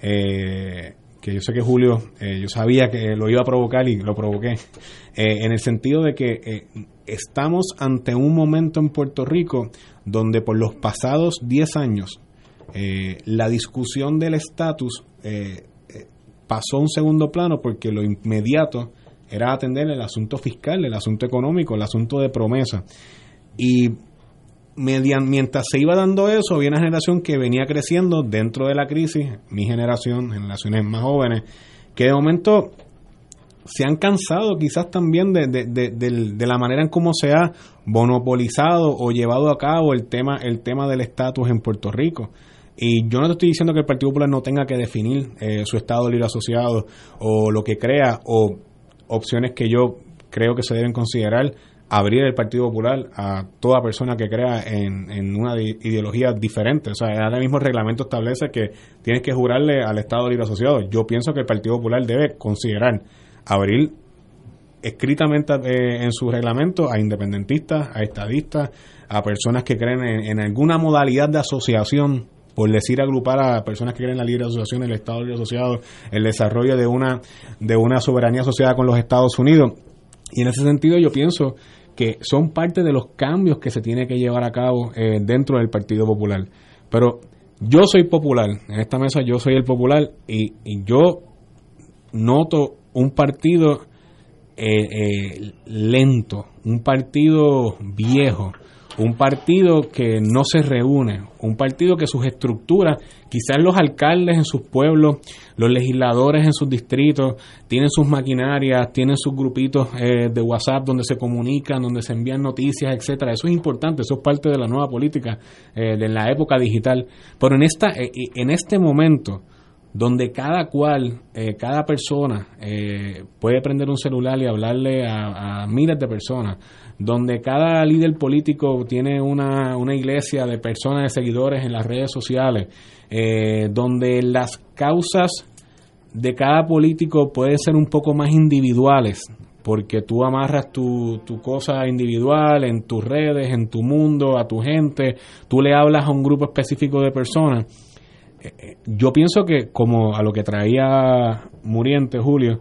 eh, que yo sé que Julio, eh, yo sabía que lo iba a provocar y lo provoqué, en el sentido de que estamos ante un momento en Puerto Rico donde por los pasados 10 años la discusión del estatus pasó a un segundo plano porque lo inmediato era atender el asunto fiscal, el asunto económico, el asunto de promesa. Y mientras se iba dando eso, había una generación que venía creciendo dentro de la crisis, mi generación, generaciones más jóvenes, que de momento se han cansado quizás también de, de, de- de la manera en cómo se ha monopolizado o llevado a cabo el tema, el tema del estatus en Puerto Rico. Y yo no te estoy diciendo que el Partido Popular no tenga que definir eh, su Estado libre asociado o lo que crea o opciones que yo creo que se deben considerar abrir el Partido Popular a toda persona que crea en, en una ideología diferente. O sea, ahora mismo el reglamento establece que tienes que jurarle al Estado Libre Asociado. Yo pienso que el Partido Popular debe considerar abrir escritamente eh, en su reglamento a independentistas, a estadistas, a personas que creen en, en alguna modalidad de asociación, por decir agrupar a personas que creen en la libre asociación, el Estado libre asociado, el desarrollo de una, de una soberanía asociada con los Estados Unidos. Y en ese sentido yo pienso que son parte de los cambios que se tiene que llevar a cabo eh, dentro del Partido Popular. Pero yo soy popular, en esta mesa yo soy el popular y, yo noto un partido eh, eh, lento, un partido viejo, un partido que no se reúne, un partido que sus estructuras, quizás los alcaldes en sus pueblos, los legisladores en sus distritos, tienen sus maquinarias, tienen sus grupitos eh, de WhatsApp donde se comunican, donde se envían noticias, etcétera. Eso es importante, eso es parte de la nueva política eh, de la época digital. Pero en esta, eh, en este momento, donde cada cual, cada persona puede prender un celular y hablarle a miles de personas, donde cada líder político tiene una, una iglesia de personas, de seguidores en las redes sociales, eh, donde las causas de cada político pueden ser un poco más individuales, porque tú amarras tu, tu cosa individual en tus redes, en tu mundo, a tu gente, tú le hablas a un grupo específico de personas. Eh, eh, yo pienso que, como a lo que traía Muriente Julio,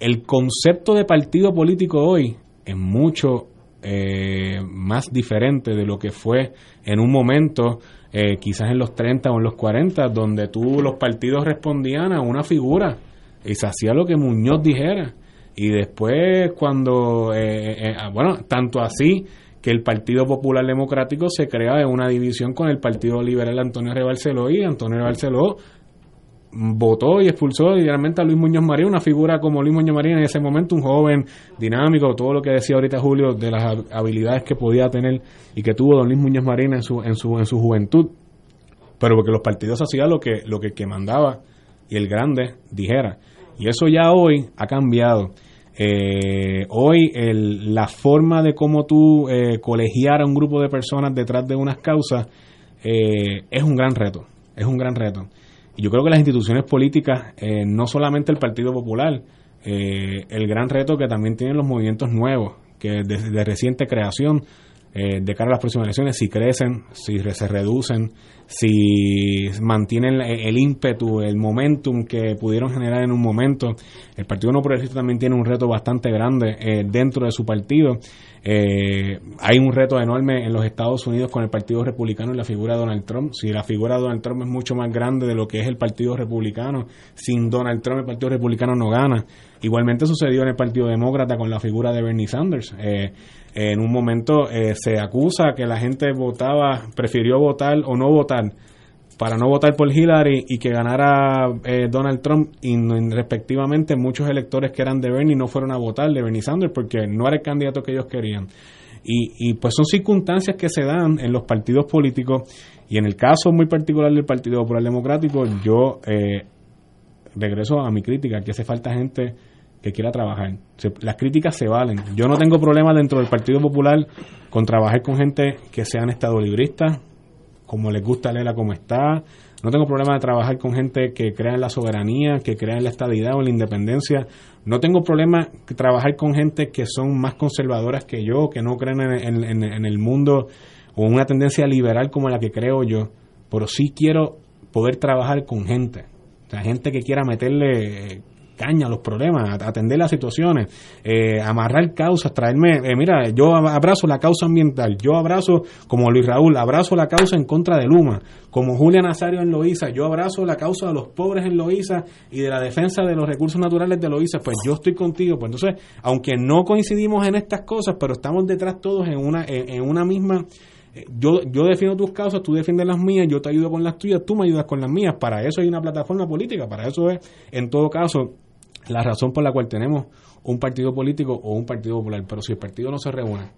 el concepto de partido político hoy es mucho eh, más diferente de lo que fue en un momento, eh, quizás en los 30 o en los 40, donde tú los partidos respondían a una figura y se hacía lo que Muñoz dijera. Y después cuando, eh, ah, bueno, tanto así que el Partido Popular Democrático se crea en una división con el Partido Liberal Antonio Rebarceló y Antonio Rebarceló votó y expulsó literalmente a Luis Muñoz Marín, una figura como Luis Muñoz Marín en ese momento, un joven dinámico, todo lo que decía ahorita Julio de las habilidades que podía tener y que tuvo don Luis Muñoz Marín en su, en su, en su juventud. Pero porque los partidos hacían lo que, lo que, que mandaba y el grande dijera. Y eso ya hoy ha cambiado. Eh, hoy el, la forma de cómo tú eh, colegiar a un grupo de personas detrás de unas causas eh, es un gran reto. Es un gran reto. Y yo creo que las instituciones políticas, eh, no solamente el Partido Popular, eh, el gran reto que también tienen los movimientos nuevos, que de, de reciente creación, eh, de cara a las próximas elecciones, si crecen, si se reducen, si mantienen el, ímpetu, el momentum que pudieron generar en un momento. El Partido No Progresista también tiene un reto bastante grande eh, dentro de su partido. Eh, hay un reto enorme en los Estados Unidos con el Partido Republicano y la figura de Donald Trump. Si la figura de Donald Trump es mucho más grande de lo que es el Partido Republicano, sin Donald Trump el Partido Republicano no gana. Igualmente sucedió en el Partido Demócrata con la figura de Bernie Sanders. Eh, en un momento eh, se acusa que la gente votaba, prefirió votar o no votar para no votar por Hillary y que ganara eh, Donald Trump y respectivamente muchos electores que eran de Bernie no fueron a votar de Bernie Sanders porque no era el candidato que ellos querían. Y, pues son circunstancias que se dan en los partidos políticos y en el caso muy particular del Partido Popular Democrático yo eh, regreso a mi crítica, que hace falta gente que quiera trabajar. las críticas se valen. Yo no tengo problema dentro del Partido Popular con trabajar con gente que sean estado libristas, como les gusta leerla como está. No tengo problema de trabajar con gente que crea en la soberanía, que crea en la estabilidad o en la independencia. No tengo problema de trabajar con gente que son más conservadoras que yo, que no creen en, el mundo o una tendencia liberal como la que creo yo. Pero sí quiero poder trabajar con gente. O sea, gente que quiera meterle caña los problemas, atender las situaciones, eh, amarrar causas, traerme, eh, mira, yo abrazo la causa ambiental, yo abrazo, como Luis Raúl, abrazo la causa en contra de Luma, como Julia Nazario en Loíza, yo abrazo la causa de los pobres en Loíza y de la defensa de los recursos naturales de Loíza, pues yo estoy contigo, pues entonces, aunque no coincidimos en estas cosas, pero estamos detrás todos en una, en, una misma eh, yo, yo defiendo tus causas, tú defiendes las mías, yo te ayudo con las tuyas, tú me ayudas con las mías. Para eso hay una plataforma política, para eso es, en todo caso, la razón por la cual tenemos un partido político o un partido popular. Pero si el partido no se reúne,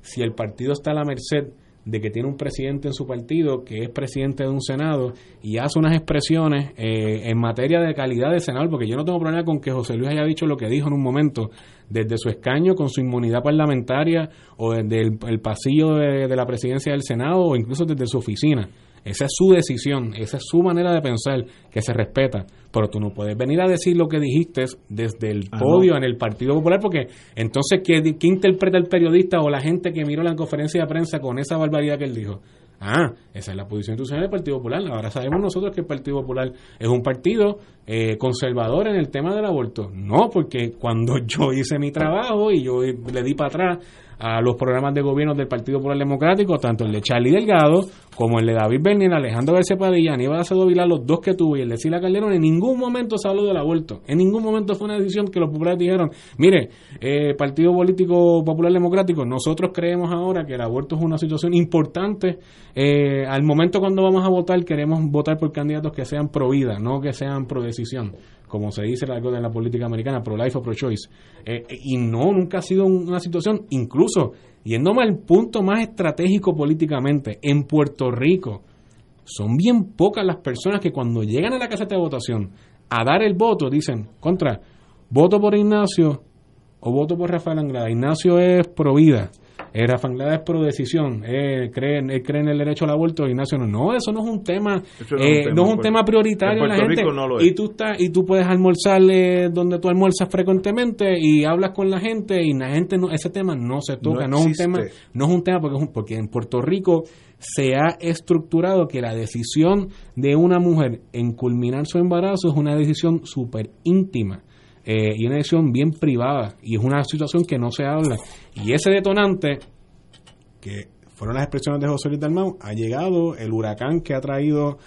si el partido está a la merced de que tiene un presidente en su partido que es presidente de un Senado y hace unas expresiones eh, en materia de calidad de Senado, porque yo no tengo problema con que José Luis haya dicho lo que dijo en un momento, desde su escaño, con su inmunidad parlamentaria o desde el, pasillo de la presidencia del Senado o incluso desde su oficina. Esa es su decisión, esa es su manera de pensar que se respeta. Pero tú no puedes venir a decir lo que dijiste desde el ah, podio en el Partido Popular, porque entonces, ¿qué, ¿qué interpreta el periodista o la gente que miró la conferencia de prensa con esa barbaridad que él dijo? Ah, esa es la posición institucional del Partido Popular. Ahora sabemos nosotros que el Partido Popular es un partido eh, conservador en el tema del aborto. No, porque cuando [laughs] yo hice mi trabajo y yo le di para atrás a los programas de gobierno del Partido Popular Democrático, tanto el de Charlie Delgado como el de David Bernier, Alejandro García Padilla, Aníbal Acevedo Vilá, los dos que tuvo y el de Sila Calderón, en ningún momento se habló del aborto. En ningún momento fue una decisión que los populares dijeron, mire, eh, Partido Político Popular Democrático, nosotros creemos ahora que el aborto es una situación importante. Eh, al momento cuando vamos a votar, queremos votar por candidatos que sean pro vida, no que sean pro decisión como se dice algo en la política americana, pro-life o pro-choice. Eh, y no, nunca ha sido una situación, incluso yéndome al punto más estratégico políticamente, en Puerto Rico, son bien pocas las personas que cuando llegan a la caseta de votación a dar el voto dicen, contra, voto por Ignacio o voto por Rafael Anglada. Ignacio es pro vida eh, Rafa Anglada es pro decisión, eh, cree, él cree en el derecho al aborto, Ignacio no. No, eso no es un tema, no, es un eh, tema, prioritario en, la gente. y tú estás, y tú puedes almorzar donde tú almuerzas frecuentemente y hablas con la gente y la gente no, ese tema no se toca, no, es un tema, no es un tema porque, porque en Puerto Rico se ha estructurado que la decisión de una mujer en culminar su embarazo es una decisión súper íntima eh, y una decisión bien privada y es una situación que no se habla. Y ese detonante, que fueron las expresiones de José Luis Dalmau, ha llegado el huracán que ha traído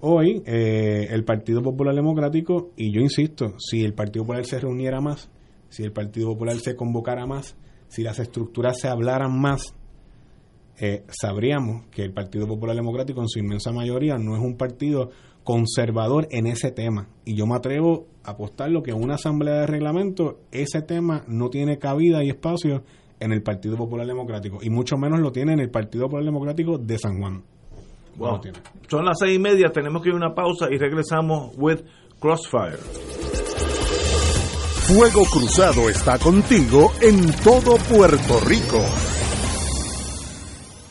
hoy eh, el Partido Popular Democrático y yo insisto, si el Partido Popular se reuniera más, si el Partido Popular se convocara más, si las estructuras se hablaran más, eh, sabríamos que el Partido Popular Democrático en su inmensa mayoría no es un partido conservador en ese tema. Y yo me atrevo a apostarlo que en una asamblea de reglamento ese tema no tiene cabida y espacio en el Partido Popular Democrático. Y mucho menos lo tiene en el Partido Popular Democrático de San Juan. Son las seis y media, tenemos que ir a una pausa y regresamos with Crossfire. Fuego Cruzado está contigo en todo Puerto Rico.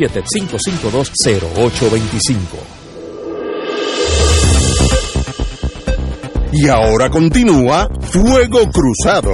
877-552-0825. Y ahora continúa Fuego Cruzado.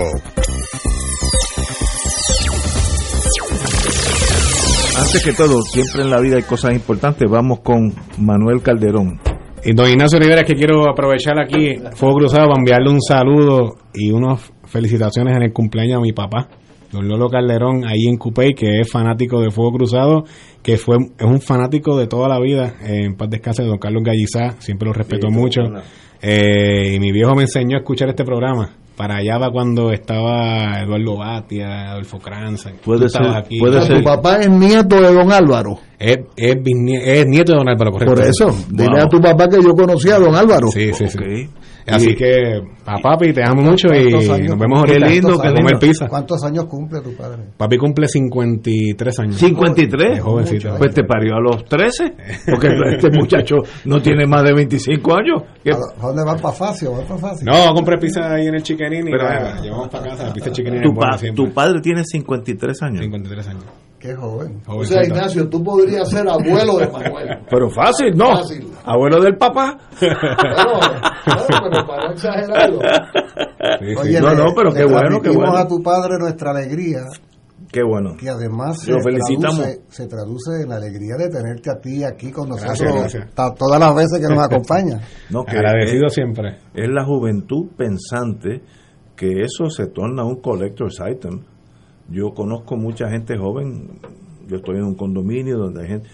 Antes que todo, siempre en la vida hay cosas importantes. Vamos con Manuel Calderón. Y don Ignacio Rivera, que quiero aprovechar aquí, Fuego Cruzado, para enviarle un saludo y unas felicitaciones en el cumpleaños a mi papá, don Lolo Calderón, ahí en Cupey, que es fanático de Fuego Cruzado, que fue es un fanático de toda la vida, eh, en paz descanse, don Carlos Gallizá, siempre lo respeto Sí, mucho. Eh, y mi viejo me enseñó a escuchar este programa. Para allá va cuando estaba Eduardo Batia, Adolfo Kranz. Puede tú estabas ser- aquí. puede O sea, tu papá es nieto de don Álvaro. Es, es, es nieto de don Álvaro, correcto. Por eso, dile Wow. a tu papá que yo conocí a don Álvaro. Sí, sí, sí. Así Y- que, a papi, te amo mucho y ¿Cuántos años nos vemos ahorita. ¿Cuántos a años- comer pizza. ¿Cuántos años cumple tu padre? Papi cumple 53 años. 53. Es jovencito. Pues te parió a los 13. Porque [laughs] este muchacho no tiene más de 25 años. ¿Qué- ¿A dónde van para Facio? ¿Van para Facio? No, compré pizza ahí en el chiquerín y Pero, la llevamos para casa. La pizza chiquerín tu, pa- siempre. tu padre tiene 53 años. 53 años. Qué joven. O sea, Ignacio, tú podrías ser abuelo de Manuel. Pero fácil, no. Fácil. Abuelo del papá. Bueno, bueno, pero para no exagerarlo. Oye, no, no, pero le qué bueno, qué bueno. a tu padre nuestra alegría, Qué bueno. que además se Lo felicitamos. traduce, se traduce en la alegría de tenerte a ti aquí con nosotros Gracias, todas las veces que nos [laughs] acompaña. No, que Agradecido es, siempre. es la juventud pensante que eso se torna un collector's item. Yo conozco mucha gente joven, yo estoy en un condominio donde hay gente,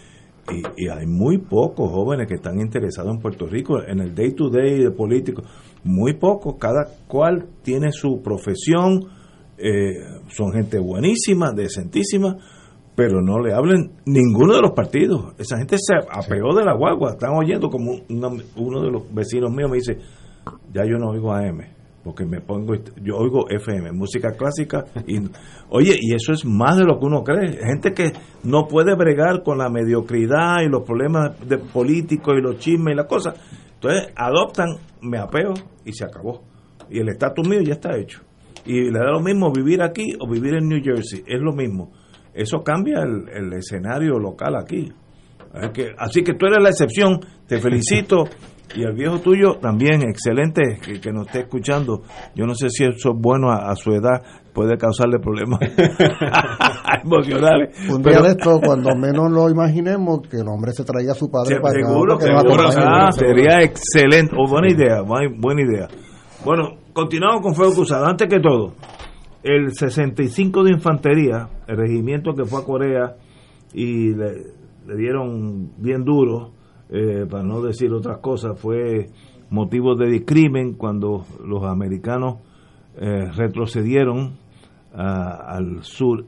y, hay muy pocos jóvenes que están interesados en Puerto Rico, en el day to day de político, muy pocos, cada cual tiene su profesión, eh, son gente buenísima, decentísima, pero no le hablen ninguno de los partidos. Esa gente se apeó de la guagua, están oyendo como una- uno de los vecinos míos me dice, ya yo no oigo AM, porque me pongo, yo oigo FM, música clásica, y oye, y eso es más de lo que uno cree, gente que no puede bregar con la mediocridad y los problemas de políticos y los chismes y las cosas, entonces adoptan, me apeo y se acabó, y el estatus mío ya está hecho, y le da lo mismo vivir aquí o vivir en New Jersey, es lo mismo, eso cambia el, el escenario local aquí, Así que, así que tú eres la excepción, te [laughs] felicito. Y el viejo tuyo también, excelente, que, que nos esté escuchando. Yo no sé si eso es bueno a, a su edad, puede causarle problemas [laughs] [laughs] emocionales. Un día Pero- de esto, cuando menos lo imaginemos, que el hombre se traiga a su padre Se- para acá, seguro, nos seguro, ah, sería excelente, o buena idea, buena buena idea. Bueno, continuamos con Fuego Cruzado. Antes que todo, el 65 de Infantería, el regimiento que fue a Corea y le, le dieron bien duro, eh, para no decir otras cosas, fue motivo de discrimen cuando los americanos eh, retrocedieron a- al sur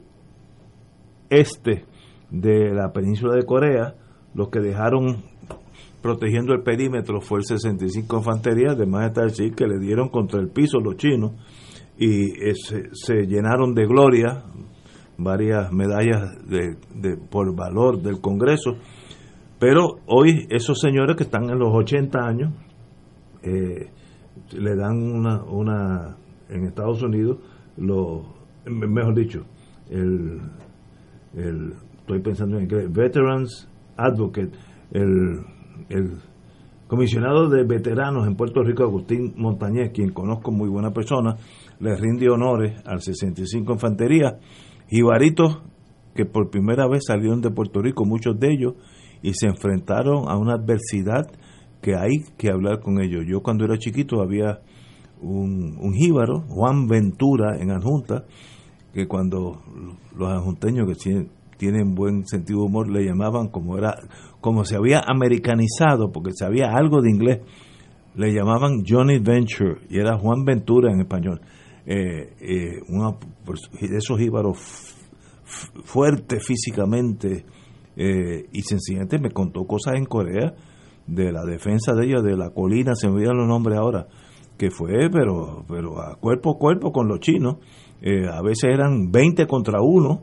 este de la península de Corea, los que dejaron protegiendo el perímetro fue el 65 Infantería de Maestar Chi, que le dieron contra el piso los chinos y eh, se, llenaron de gloria varias medallas de- por valor del Congreso, pero hoy esos señores que están en los 80 años eh, le dan una, una en Estados Unidos, lo, me- mejor dicho, el, el estoy pensando en inglés, Veterans Advocate, el, el comisionado de veteranos en Puerto Rico, Agustín Montañez, quien conozco muy buena persona, le rinde honores al 65 Infantería, jibaritos que por primera vez salieron de Puerto Rico, muchos de ellos, y se enfrentaron a una adversidad que hay que hablar con ellos. Yo cuando era chiquito había un, un jíbaro, Juan Ventura, en Adjunta, que cuando los adjunteños que tienen, buen sentido de humor le llamaban como era como se había americanizado porque sabía algo de inglés le llamaban Johnny Venture y era Juan Ventura en español eh, eh, una pues, esos jíbaros f- f- fuertes físicamente eh, y sencillamente me contó cosas en Corea de la defensa de ellos de la colina se me olvidan los nombres ahora que fue pero pero a cuerpo a cuerpo con los chinos. Eh, a veces eran 20 contra 1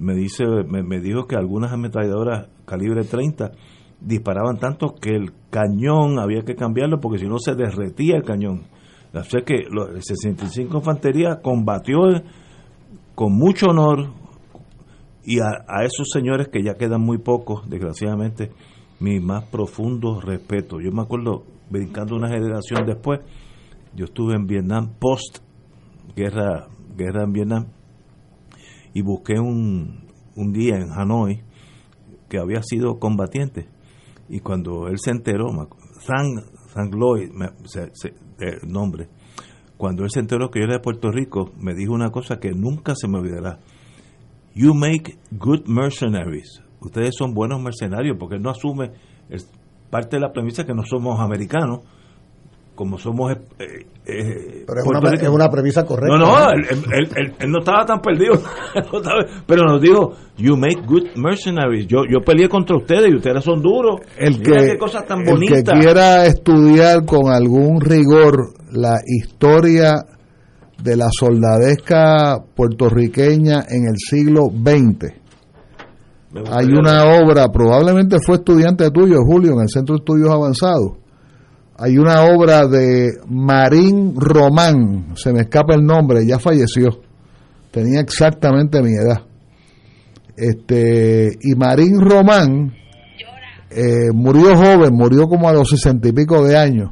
me dice me, dijo que algunas ametralladoras calibre 30 disparaban tanto que el cañón había que cambiarlo porque si no se derretía el cañón. O sea que el 65 Infantería combatió con mucho honor y a, esos señores que ya quedan muy pocos, desgraciadamente, mi más profundo respeto. Yo me acuerdo, brincando una generación después, yo estuve en Vietnam post guerra, guerra en Vietnam y busqué un, un día en Hanoi que había sido combatiente y cuando él se enteró, me- se- se- el nombre, cuando él se enteró que yo era de Puerto Rico, me dijo una cosa que nunca se me olvidará. You make good mercenaries. Ustedes son buenos mercenarios porque él no asume, es parte de la premisa que no somos americanos, como somos... Eh, eh, pero es una, es una, premisa correcta. No, no, él, él, él, no estaba tan perdido, [laughs] pero nos dijo, you make good mercenaries. Yo, yo peleé contra ustedes y ustedes son duros. El que, qué cosas tan el que quiera estudiar con algún rigor la historia de la soldadesca puertorriqueña en el siglo XX, hay una obra, probablemente fue estudiante tuyo, Julio, en el Centro de Estudios Avanzados, hay una obra de Marín Román, se me escapa el nombre, ya falleció, tenía exactamente mi edad. Este, y Marín Román eh, murió joven, murió como a los sesenta y pico de años.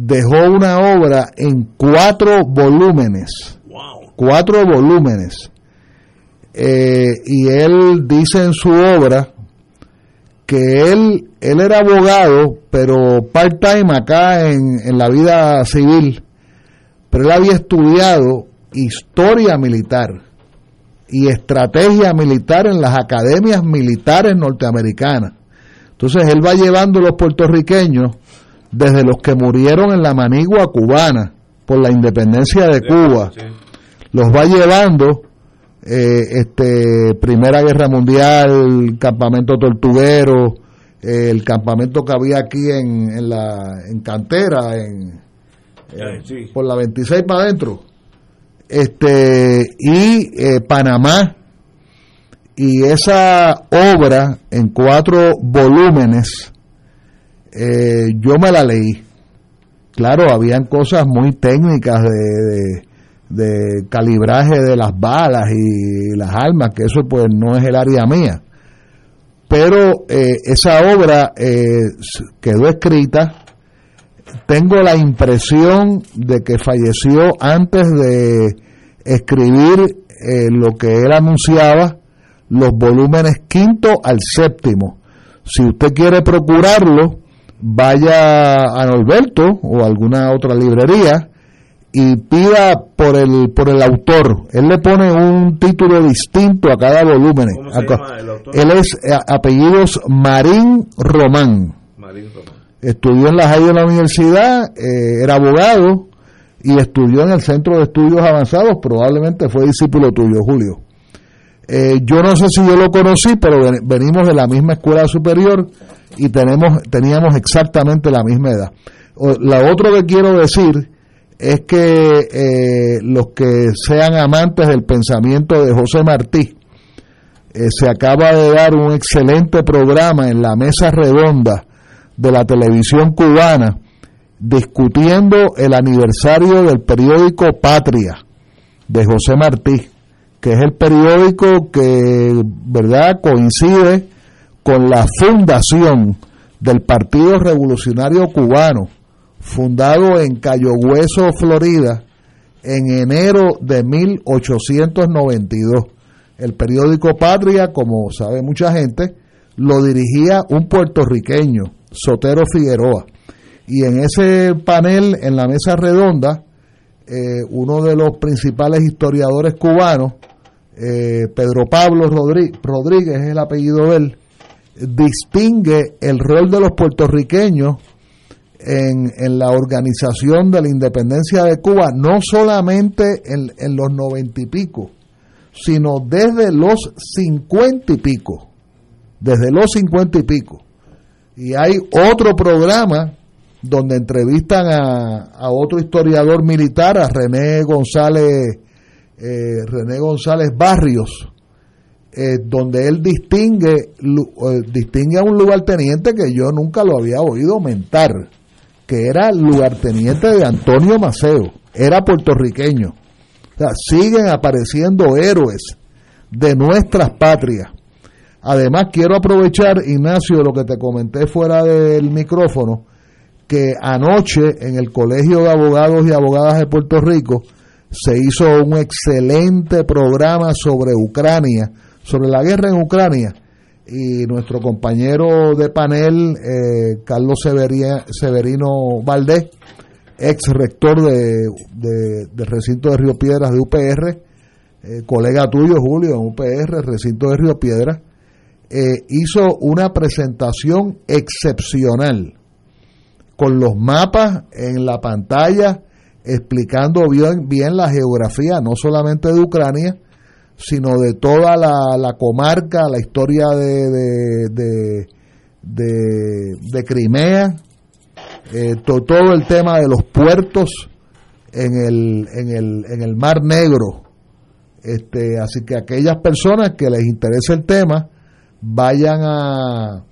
Dejó una obra en cuatro volúmenes. Cuatro volúmenes. Eh, y él dice en su obra que él, él era abogado, pero part-time acá en, en la vida civil, pero él había estudiado historia militar y estrategia militar en las academias militares norteamericanas. Entonces él va llevando a los puertorriqueños desde los que murieron en la manigua cubana por la independencia de Cuba, los va llevando eh, este Primera Guerra Mundial, campamento tortuguero, eh, el campamento que había aquí en, en la en cantera, en, por la 26 para adentro, este y eh, Panamá. Y esa obra en cuatro volúmenes yo me la leí. Claro, habían cosas muy técnicas de de calibraje de las balas y las armas, que eso pues no es el área mía. Pero eh, esa obra eh, quedó escrita, tengo la impresión de que falleció antes de escribir eh, lo que él anunciaba, los volúmenes quinto al séptimo. Si usted quiere procurarlo, vaya a Norberto o alguna otra librería y pida por el por el autor. Él le pone un título distinto a cada volumen. Él es eh, apellidos Marín Román. Estudió en la High de la universidad, eh, era abogado y estudió en el Centro de Estudios Avanzados. Probablemente fue discípulo tuyo, Julio. Eh, yo no sé si yo lo conocí, pero venimos de la misma escuela superior y tenemos teníamos exactamente la misma edad. La otro que quiero decir es que eh, los que sean amantes del pensamiento de José Martí, eh, se acaba de dar un excelente programa en la mesa redonda de la televisión cubana discutiendo el aniversario del periódico Patria de José Martí, que es el periódico que, ¿verdad?, coincide con la fundación del Partido Revolucionario Cubano fundado en Cayo Hueso, Florida, en enero de 1892. El periódico Patria, como sabe mucha gente, lo dirigía un puertorriqueño, Sotero Figueroa. Y en ese panel, en la mesa redonda, eh, uno de los principales historiadores cubanos, eh, Pedro Pablo Rodríguez, es el apellido de él, distingue el rol de los puertorriqueños en, en, la organización de la independencia de Cuba, no solamente en, en los noventa y pico, sino desde los cincuenta y pico, desde los cincuenta y pico. Y hay otro programa donde entrevistan a, a otro historiador militar, a René González, eh, René González Barrios, eh, donde él distingue, eh, distingue a un lugarteniente que yo nunca lo había oído mentar que era lugarteniente de Antonio Maceo, era puertorriqueño. O sea, siguen apareciendo héroes de nuestras patrias. Además, quiero aprovechar, Ignacio, lo que te comenté fuera del micrófono, que anoche en el Colegio de Abogados y Abogadas de Puerto Rico se hizo un excelente programa sobre Ucrania, sobre la guerra en Ucrania y nuestro compañero de panel, eh, Carlos Severino Valdés, ex rector de, de- del recinto de Río Piedras de UPR, eh, colega tuyo Julio en UPR, recinto de Río Piedras, eh, hizo una presentación excepcional con los mapas en la pantalla explicando bien, bien la geografía, no solamente de Ucrania, sino de toda la, la comarca, la historia de, de, de, Crimea, eh, to- todo el tema de los puertos en el, en el, en el Mar Negro. Este, así que aquellas personas que les interese el tema, vayan a,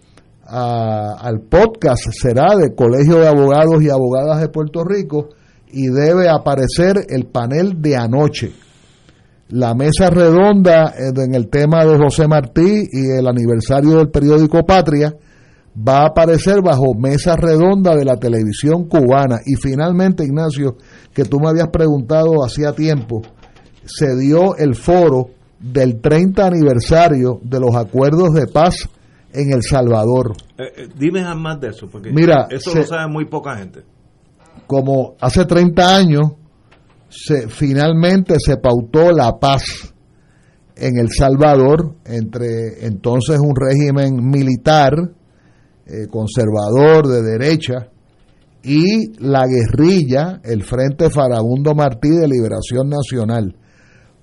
a- al podcast, será de Colegio de Abogados y Abogadas de Puerto Rico, y debe aparecer el panel de anoche. La mesa redonda eh, en el tema de José Martí y el aniversario del periódico Patria va a aparecer bajo mesa redonda de la televisión cubana. Y finalmente, Ignacio, que tú me habías preguntado hacía tiempo, se dio el foro del 30 aniversario de los acuerdos de paz en El Salvador. Eh, eh, dime más de eso, porque Mira, eso se- lo sabe muy poca gente. Como hace 30 años, finalmente se pautó la paz en El Salvador entre entonces un régimen militar eh, conservador de derecha y la guerrilla, el Frente Farabundo Martí de Liberación Nacional.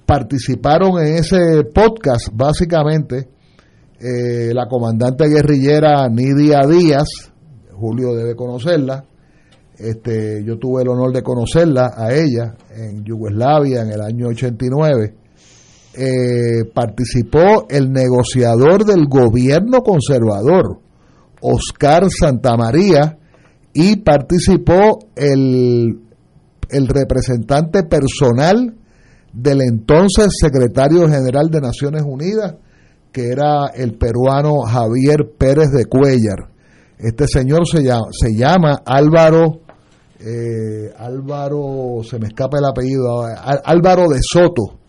Participaron en ese podcast básicamente eh, la comandante guerrillera Nidia Díaz, Julio debe conocerla, este, yo tuve el honor de conocerla a ella en Yugoslavia en el año 89. Eh, participó el negociador del gobierno conservador, Oscar Santamaría, y participó el, el representante personal del entonces secretario general de Naciones Unidas, que era el peruano Javier Pérez de Cuellar. Este señor se llama, se llama Álvaro, eh, Álvaro, se me escapa el apellido, Álvaro de Soto.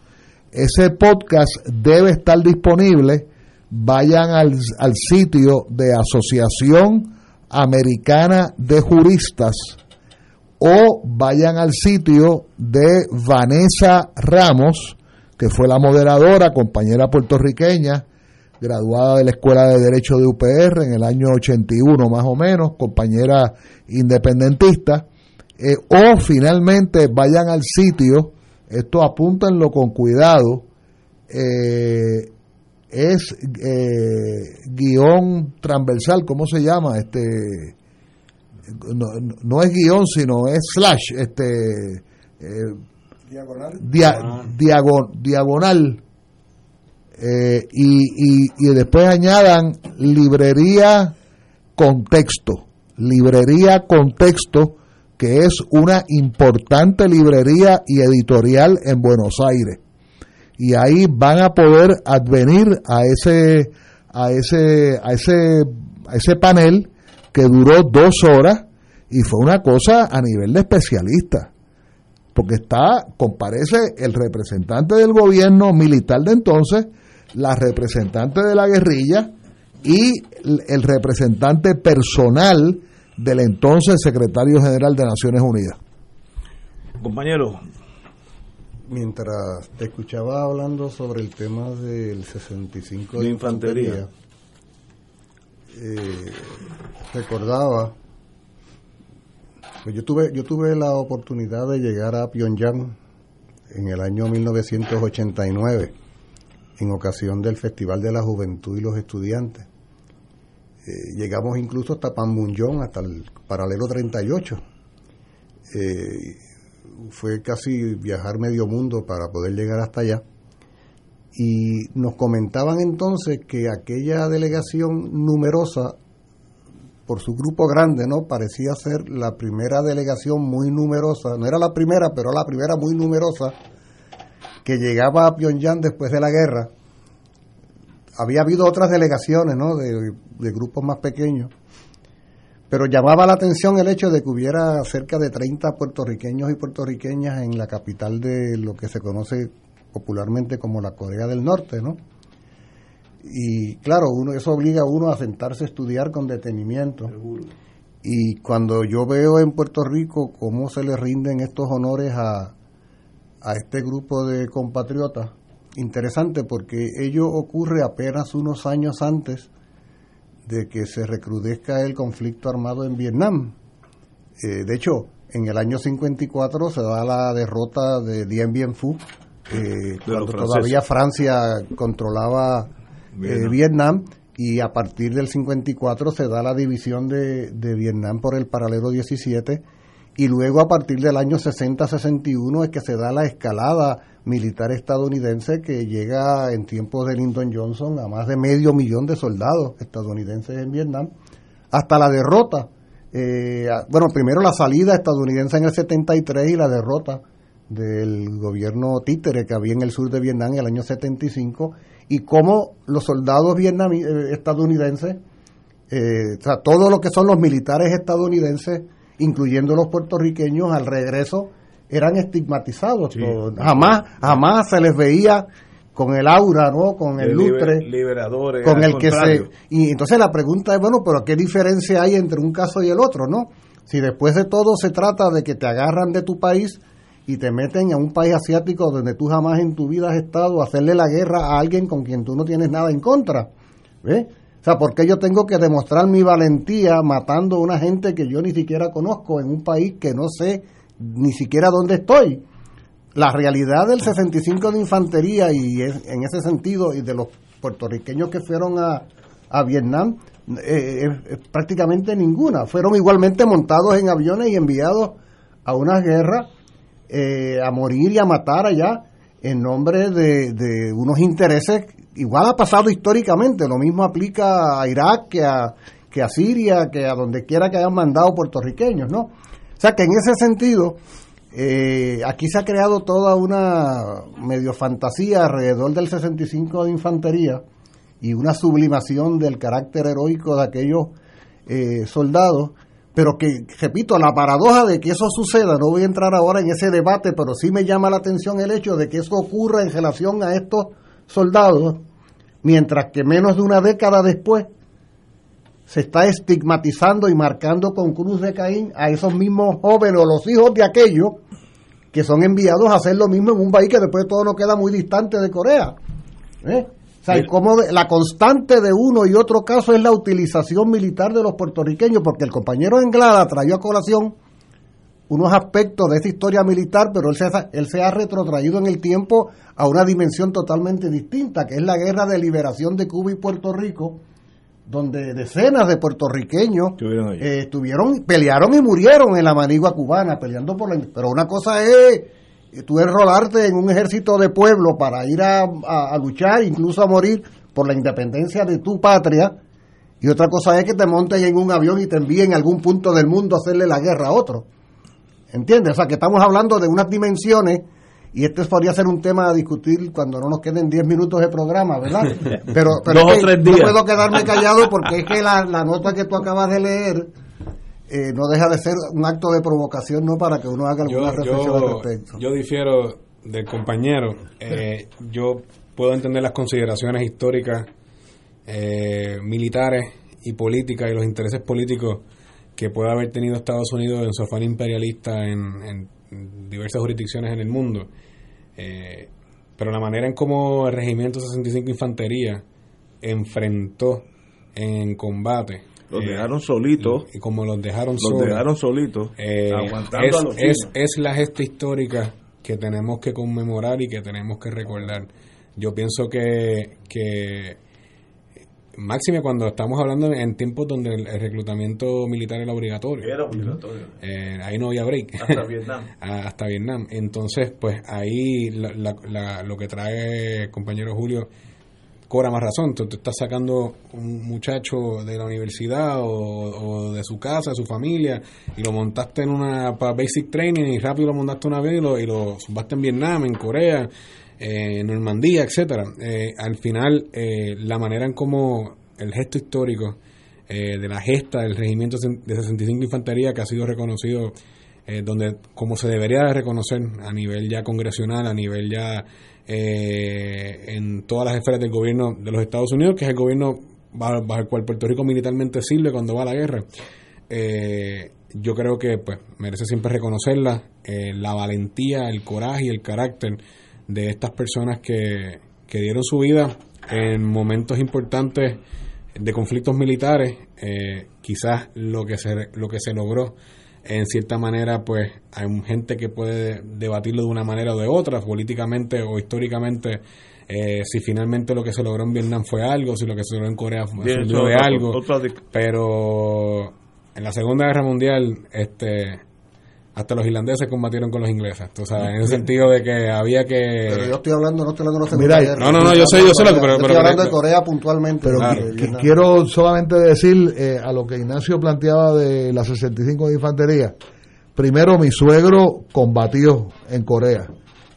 Ese podcast debe estar disponible. Vayan al, al sitio de Asociación Americana de Juristas o vayan al sitio de Vanessa Ramos, que fue la moderadora, compañera puertorriqueña, graduada de la Escuela de Derecho de UPR en el año 81 más o menos, compañera independentista, eh, o finalmente vayan al sitio, esto apúntenlo con cuidado, eh, es eh, guion transversal, ¿cómo se llama? Este no, no es guion, sino es slash, este eh, Diagonal. dia- diago- diagonal eh, y, y, y después añadan librería contexto librería contexto que es una importante librería y editorial en Buenos Aires. Y ahí van a poder advenir a ese a ese a ese a ese panel que duró dos horas y fue una cosa a nivel de especialista porque está, comparece el representante del gobierno militar de entonces, la representante de la guerrilla y el el representante personal del entonces secretario general de Naciones Unidas. Compañero, Mientras te escuchaba hablando sobre el tema del 65 de, De infantería. infantería, eh, recordaba, pues yo tuve, yo tuve la oportunidad de llegar a Pyongyang en el año 1989, en ocasión del Festival de la Juventud y los Estudiantes. Eh, llegamos incluso hasta Panmunjom, hasta el paralelo 38. Eh, fue casi viajar medio mundo para poder llegar hasta allá. Y nos comentaban entonces que aquella delegación numerosa, por su grupo grande, ¿no? Parecía ser la primera delegación muy numerosa, no era la primera, pero la primera muy numerosa, que llegaba a Pyongyang después de la guerra. Había habido otras delegaciones, ¿no? De, de grupos más pequeños. Pero llamaba la atención el hecho de que hubiera cerca de 30 puertorriqueños y puertorriqueñas en la capital de lo que se conoce popularmente como la Corea del Norte, ¿no? Y claro, uno, eso obliga a uno a sentarse a estudiar con detenimiento. Y cuando yo veo en Puerto Rico cómo se le rinden estos honores a, a este grupo de compatriotas, interesante porque ello ocurre apenas unos años antes de que se recrudezca el conflicto armado en Vietnam. Eh, de hecho, en el año 54 se da la derrota de Dien Bien Phu, eh, cuando todavía Francia controlaba eh, Vietnam. y a partir del 54 se da la división de, de Vietnam por el paralelo 17 y luego a partir del año 60-61 es que se da la escalada militar estadounidense que llega en tiempos de Lyndon Johnson a más de medio millón de soldados estadounidenses en Vietnam, hasta la derrota. Eh, bueno, primero la salida estadounidense en el 73 y la derrota del gobierno títere que había en el sur de Vietnam en el año 75 y cómo los soldados eh, estadounidenses, eh, o sea, todo lo que son los militares estadounidenses, incluyendo los puertorriqueños, al regreso eran estigmatizados. jamás, jamás se les veía con el aura, ¿no? Con el lustre. Liberadores. Con el que se. Y entonces la pregunta es, bueno, pero ¿qué diferencia hay entre un caso y el otro, no? Si después de todo se trata de que te agarran de tu país y te meten a un país asiático donde tú jamás en tu vida has estado a hacerle la guerra a alguien con quien tú no tienes nada en contra. ¿Ves? O sea, ¿por qué yo tengo que demostrar mi valentía matando a una gente que yo ni siquiera conozco en un país que no sé ni siquiera dónde estoy? La realidad del 65 de infantería y en ese sentido y de los puertorriqueños que fueron a, a Vietnam eh, es prácticamente ninguna. Fueron igualmente montados en aviones y enviados a una guerra eh, a morir y a matar allá en nombre de, unos intereses, igual ha pasado históricamente, lo mismo aplica a Irak que a, que a Siria, que a donde quiera que hayan mandado puertorriqueños, ¿no? O sea que en ese sentido, eh, aquí se ha creado toda una medio fantasía alrededor del 65 de infantería y una sublimación del carácter heroico de aquellos eh, soldados. Pero que, repito, la paradoja de que eso suceda, no voy a entrar ahora en ese debate, pero sí me llama la atención el hecho de que eso ocurra en relación a estos soldados, mientras que menos de una década después se está estigmatizando y marcando con cruz de Caín a esos mismos jóvenes o los hijos de aquellos que son enviados a hacer lo mismo en un país que después de todo no queda muy distante de Corea. ¿eh? O sea, como la constante de uno y otro caso es la utilización militar de los puertorriqueños, porque el compañero Englada trayó a colación unos aspectos de esa historia militar, pero él se, él se ha retrotraído en el tiempo a una dimensión totalmente distinta, que es la guerra de liberación de Cuba y Puerto Rico, donde decenas de puertorriqueños eh, estuvieron, pelearon y murieron en la manigua cubana, peleando por la... Pero una cosa es tú enrolarte en un ejército de pueblo para ir a, luchar, incluso a morir por la independencia de tu patria, y otra cosa es que te montes en un avión y te envíen a algún punto del mundo a hacerle la guerra a otro. ¿Entiendes? O sea, que estamos hablando de unas dimensiones, y este podría ser un tema a discutir cuando no nos queden 10 minutos de programa, ¿verdad? [laughs] Pero, pero no puedo quedarme callado porque es que la, la nota que tú acabas de leer eh, no deja de ser un acto de provocación no para que uno haga alguna reflexión al respecto. Yo difiero del compañero. Eh, yo puedo entender las consideraciones históricas, eh, militares y políticas y los intereses políticos que puede haber tenido Estados Unidos en su afán imperialista en, diversas jurisdicciones en el mundo. Pero la manera en cómo el Regimiento 65 Infantería enfrentó en combate los eh, dejaron solitos. Y, como los dejaron los dejaron solitos, eh, aguantando es, es, la gesta histórica que tenemos que conmemorar y que tenemos que recordar. Yo pienso que, que máxime cuando estamos hablando en tiempos donde el, reclutamiento militar era obligatorio. Era obligatorio. Eh, ahí no había break. Hasta [laughs] Vietnam. Hasta Vietnam. Entonces, pues ahí lo que trae el compañero Julio cobra más razón. Tú, estás sacando un muchacho de la universidad o, de su casa, de su familia, y lo montaste en una basic training y rápido lo montaste una vez y lo, y lo en Vietnam, en Corea, eh, Normandía, etcétera. Eh, al final, eh, la manera en cómo el gesto histórico de la gesta del regimiento de 65 Infantería que ha sido reconocido donde como se debería de reconocer a nivel ya congresional, a nivel ya eh, en todas las esferas del gobierno de los Estados Unidos, que es el gobierno bajo, el cual Puerto Rico militarmente sirve cuando va a la guerra. eh, yo creo que pues merece siempre reconocerla, eh, la valentía, el coraje y el carácter de estas personas que, que dieron su vida en momentos importantes de conflictos militares, eh, quizás lo que se lo que se logró en cierta manera pues hay gente que puede debatirlo de una manera o de otra políticamente o históricamente eh, si finalmente lo que se logró en Vietnam fue algo si lo que se logró en Corea fue Bien, otra- algo. otra de- pero en la Segunda Guerra Mundial este hasta los irlandeses combatieron con los ingleses tú sabes en el sentido de que había que Pero yo estoy hablando, no estoy hablando de Mira, Guerra. no, no, no, yo sé, yo sé lo que- pero- estoy pero- hablando de pero- Corea puntualmente. Pero Vietnam. quiero solamente decir eh, a lo que Ignacio planteaba de la 65 de infantería. Primero, mi suegro combatió en Corea.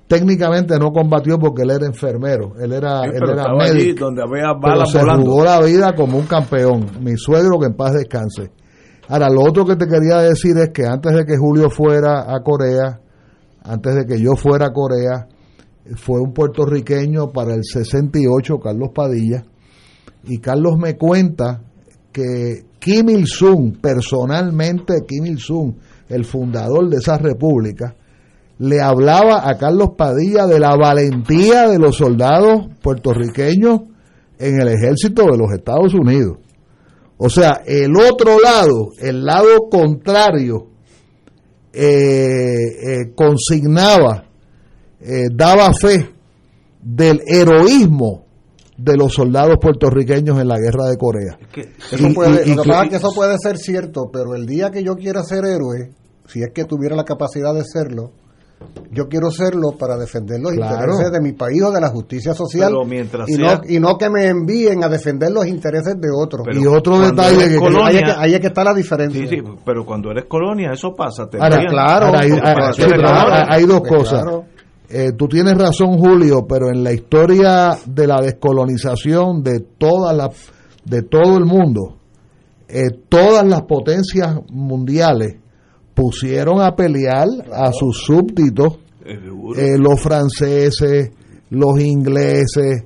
Técnicamente no combatió porque él era enfermero, él era, Sí, él pero era allí médico. donde había pero balas se volando. jugó la vida como un campeón. Mi suegro que en paz descanse. Ahora, lo otro que te quería decir es que antes de que Julio fuera a Corea, antes de que yo fuera a Corea, fue un puertorriqueño para el 68, Carlos Padilla, y Carlos me cuenta que Kim Il-sung, personalmente Kim Il-sung, el fundador de esa república, le hablaba a Carlos Padilla de la valentía de los soldados puertorriqueños en el ejército de los Estados Unidos. O sea, el otro lado, el lado contrario, eh, eh, consignaba, eh, daba fe del heroísmo de los soldados puertorriqueños en la guerra de Corea. Eso Y- puede, y- y lo que que- pasa es que eso puede ser cierto, pero el día que yo quiera ser héroe, si es que tuviera la capacidad de serlo, yo quiero serlo para defender los Claro. intereses de mi país o de la justicia social Pero mientras y, sea- no, y no que me envíen a defender los intereses de otros. Y otro detalle que, colonia- ahí, es que, ahí es que está la diferencia. Sí, sí, pero cuando eres colonia, eso pasa. Te Ahora, envían- claro, ahora hay, sí, dos Pues cosas. claro. Eh, tú tienes razón, Julio, pero en la historia de la descolonización de toda la, de todo el mundo, eh, todas las potencias mundiales pusieron a pelear a sus súbditos, Eh, eh, los franceses, los ingleses,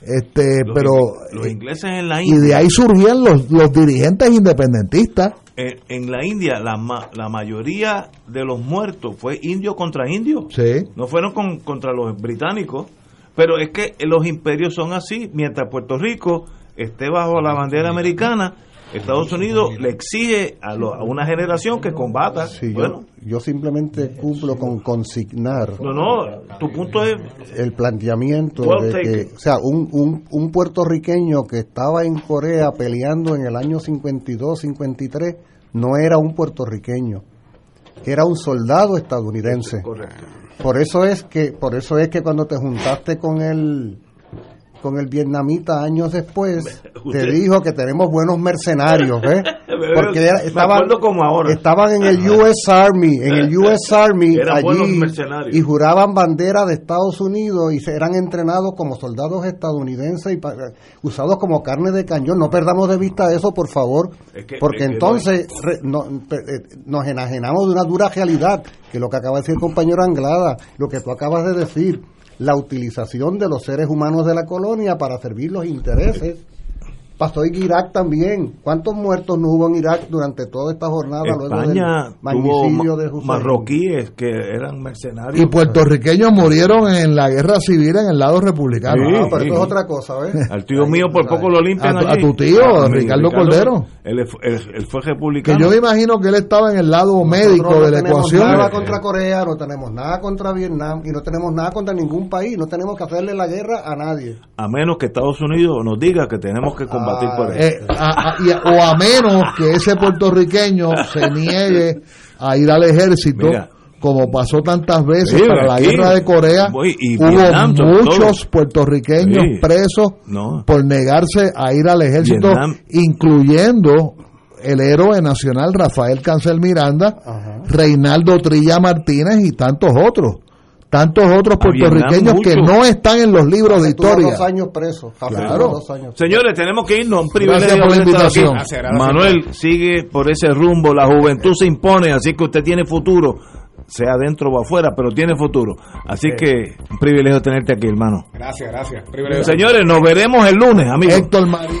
este, Los pero los ingleses en la y India. de ahí surgían los, los dirigentes independentistas. En, en la India, la, ma- la mayoría de los muertos fue indio contra indio. Sí. No fueron con- contra los británicos. Pero es que los imperios son así. Mientras Puerto Rico esté bajo la bandera americana, Estados Unidos le exige a, lo- a una generación que combata. Sí, bueno, yo simplemente cumplo con consignar no, no, tu punto es el planteamiento de que, o sea, un, un, un puertorriqueño que estaba en Corea peleando en el año 52, 53, no era un puertorriqueño, era un soldado estadounidense. correcto. Por eso es que, por eso es que cuando te juntaste con el con el vietnamita años después, [laughs] te dijo que tenemos buenos mercenarios, [laughs] ¿ves? Porque era- estaban, acuerdo como ahora. estaban en el US Army, en el US Army [laughs] allí y juraban bandera de Estados Unidos y se- eran entrenados como soldados estadounidenses y usados como carne de cañón. No perdamos de vista eso, por favor, Es que- porque es que entonces re- no- pe- eh, nos enajenamos de una dura realidad, que lo que acaba de decir el compañero Anglada, lo que tú acabas de decir, la utilización de los seres humanos de la colonia para servir los intereses. Pasó en Irak también. ¿Cuántos muertos no hubo en Irak durante toda esta jornada luego España del tuvo de Hussein? marroquíes que eran mercenarios. Y puertorriqueños murieron en la guerra civil en el lado republicano. Ah, pero esto es otra cosa, ¿ves? [laughs] Al tío mío por poco lo limpian A tu- allí. a tu tío, A mi Ricardo Cordero. Él, es- él- él fue Que republicano. yo me imagino que él estaba en el lado Nosotros médico no de la tenemos ecuación. nada contra Corea, no tenemos nada contra Vietnam y no tenemos nada contra ningún país. No tenemos que hacerle la guerra a nadie. A menos que Estados Unidos nos diga que tenemos que combatir por él. Eh, a- a- y a- o a menos que ese puertorriqueño se niegue a ir al ejército, Mira. como pasó tantas veces Sí, para la aquí. guerra de Corea, Voy, y hubo Vietnam, muchos todo. puertorriqueños Sí. presos No. por negarse a ir al ejército, Vietnam. incluyendo el héroe nacional Rafael Cancel Miranda, Reinaldo Trilla Martínez y tantos otros. Tantos otros puertorriqueños que no están en los libros de historia. dos años preso. Jafé Claro. dos años. Señores, tenemos que irnos. Un Gracias privilegio por la invitación. Gracias, gracias. Manuel sigue por ese rumbo. La juventud se impone, así que usted tiene futuro, sea dentro o afuera, pero tiene futuro. Así que un privilegio tenerte aquí, hermano. Gracias, gracias. Privilegio. Señores, nos veremos el lunes, amigos. Héctor Marín.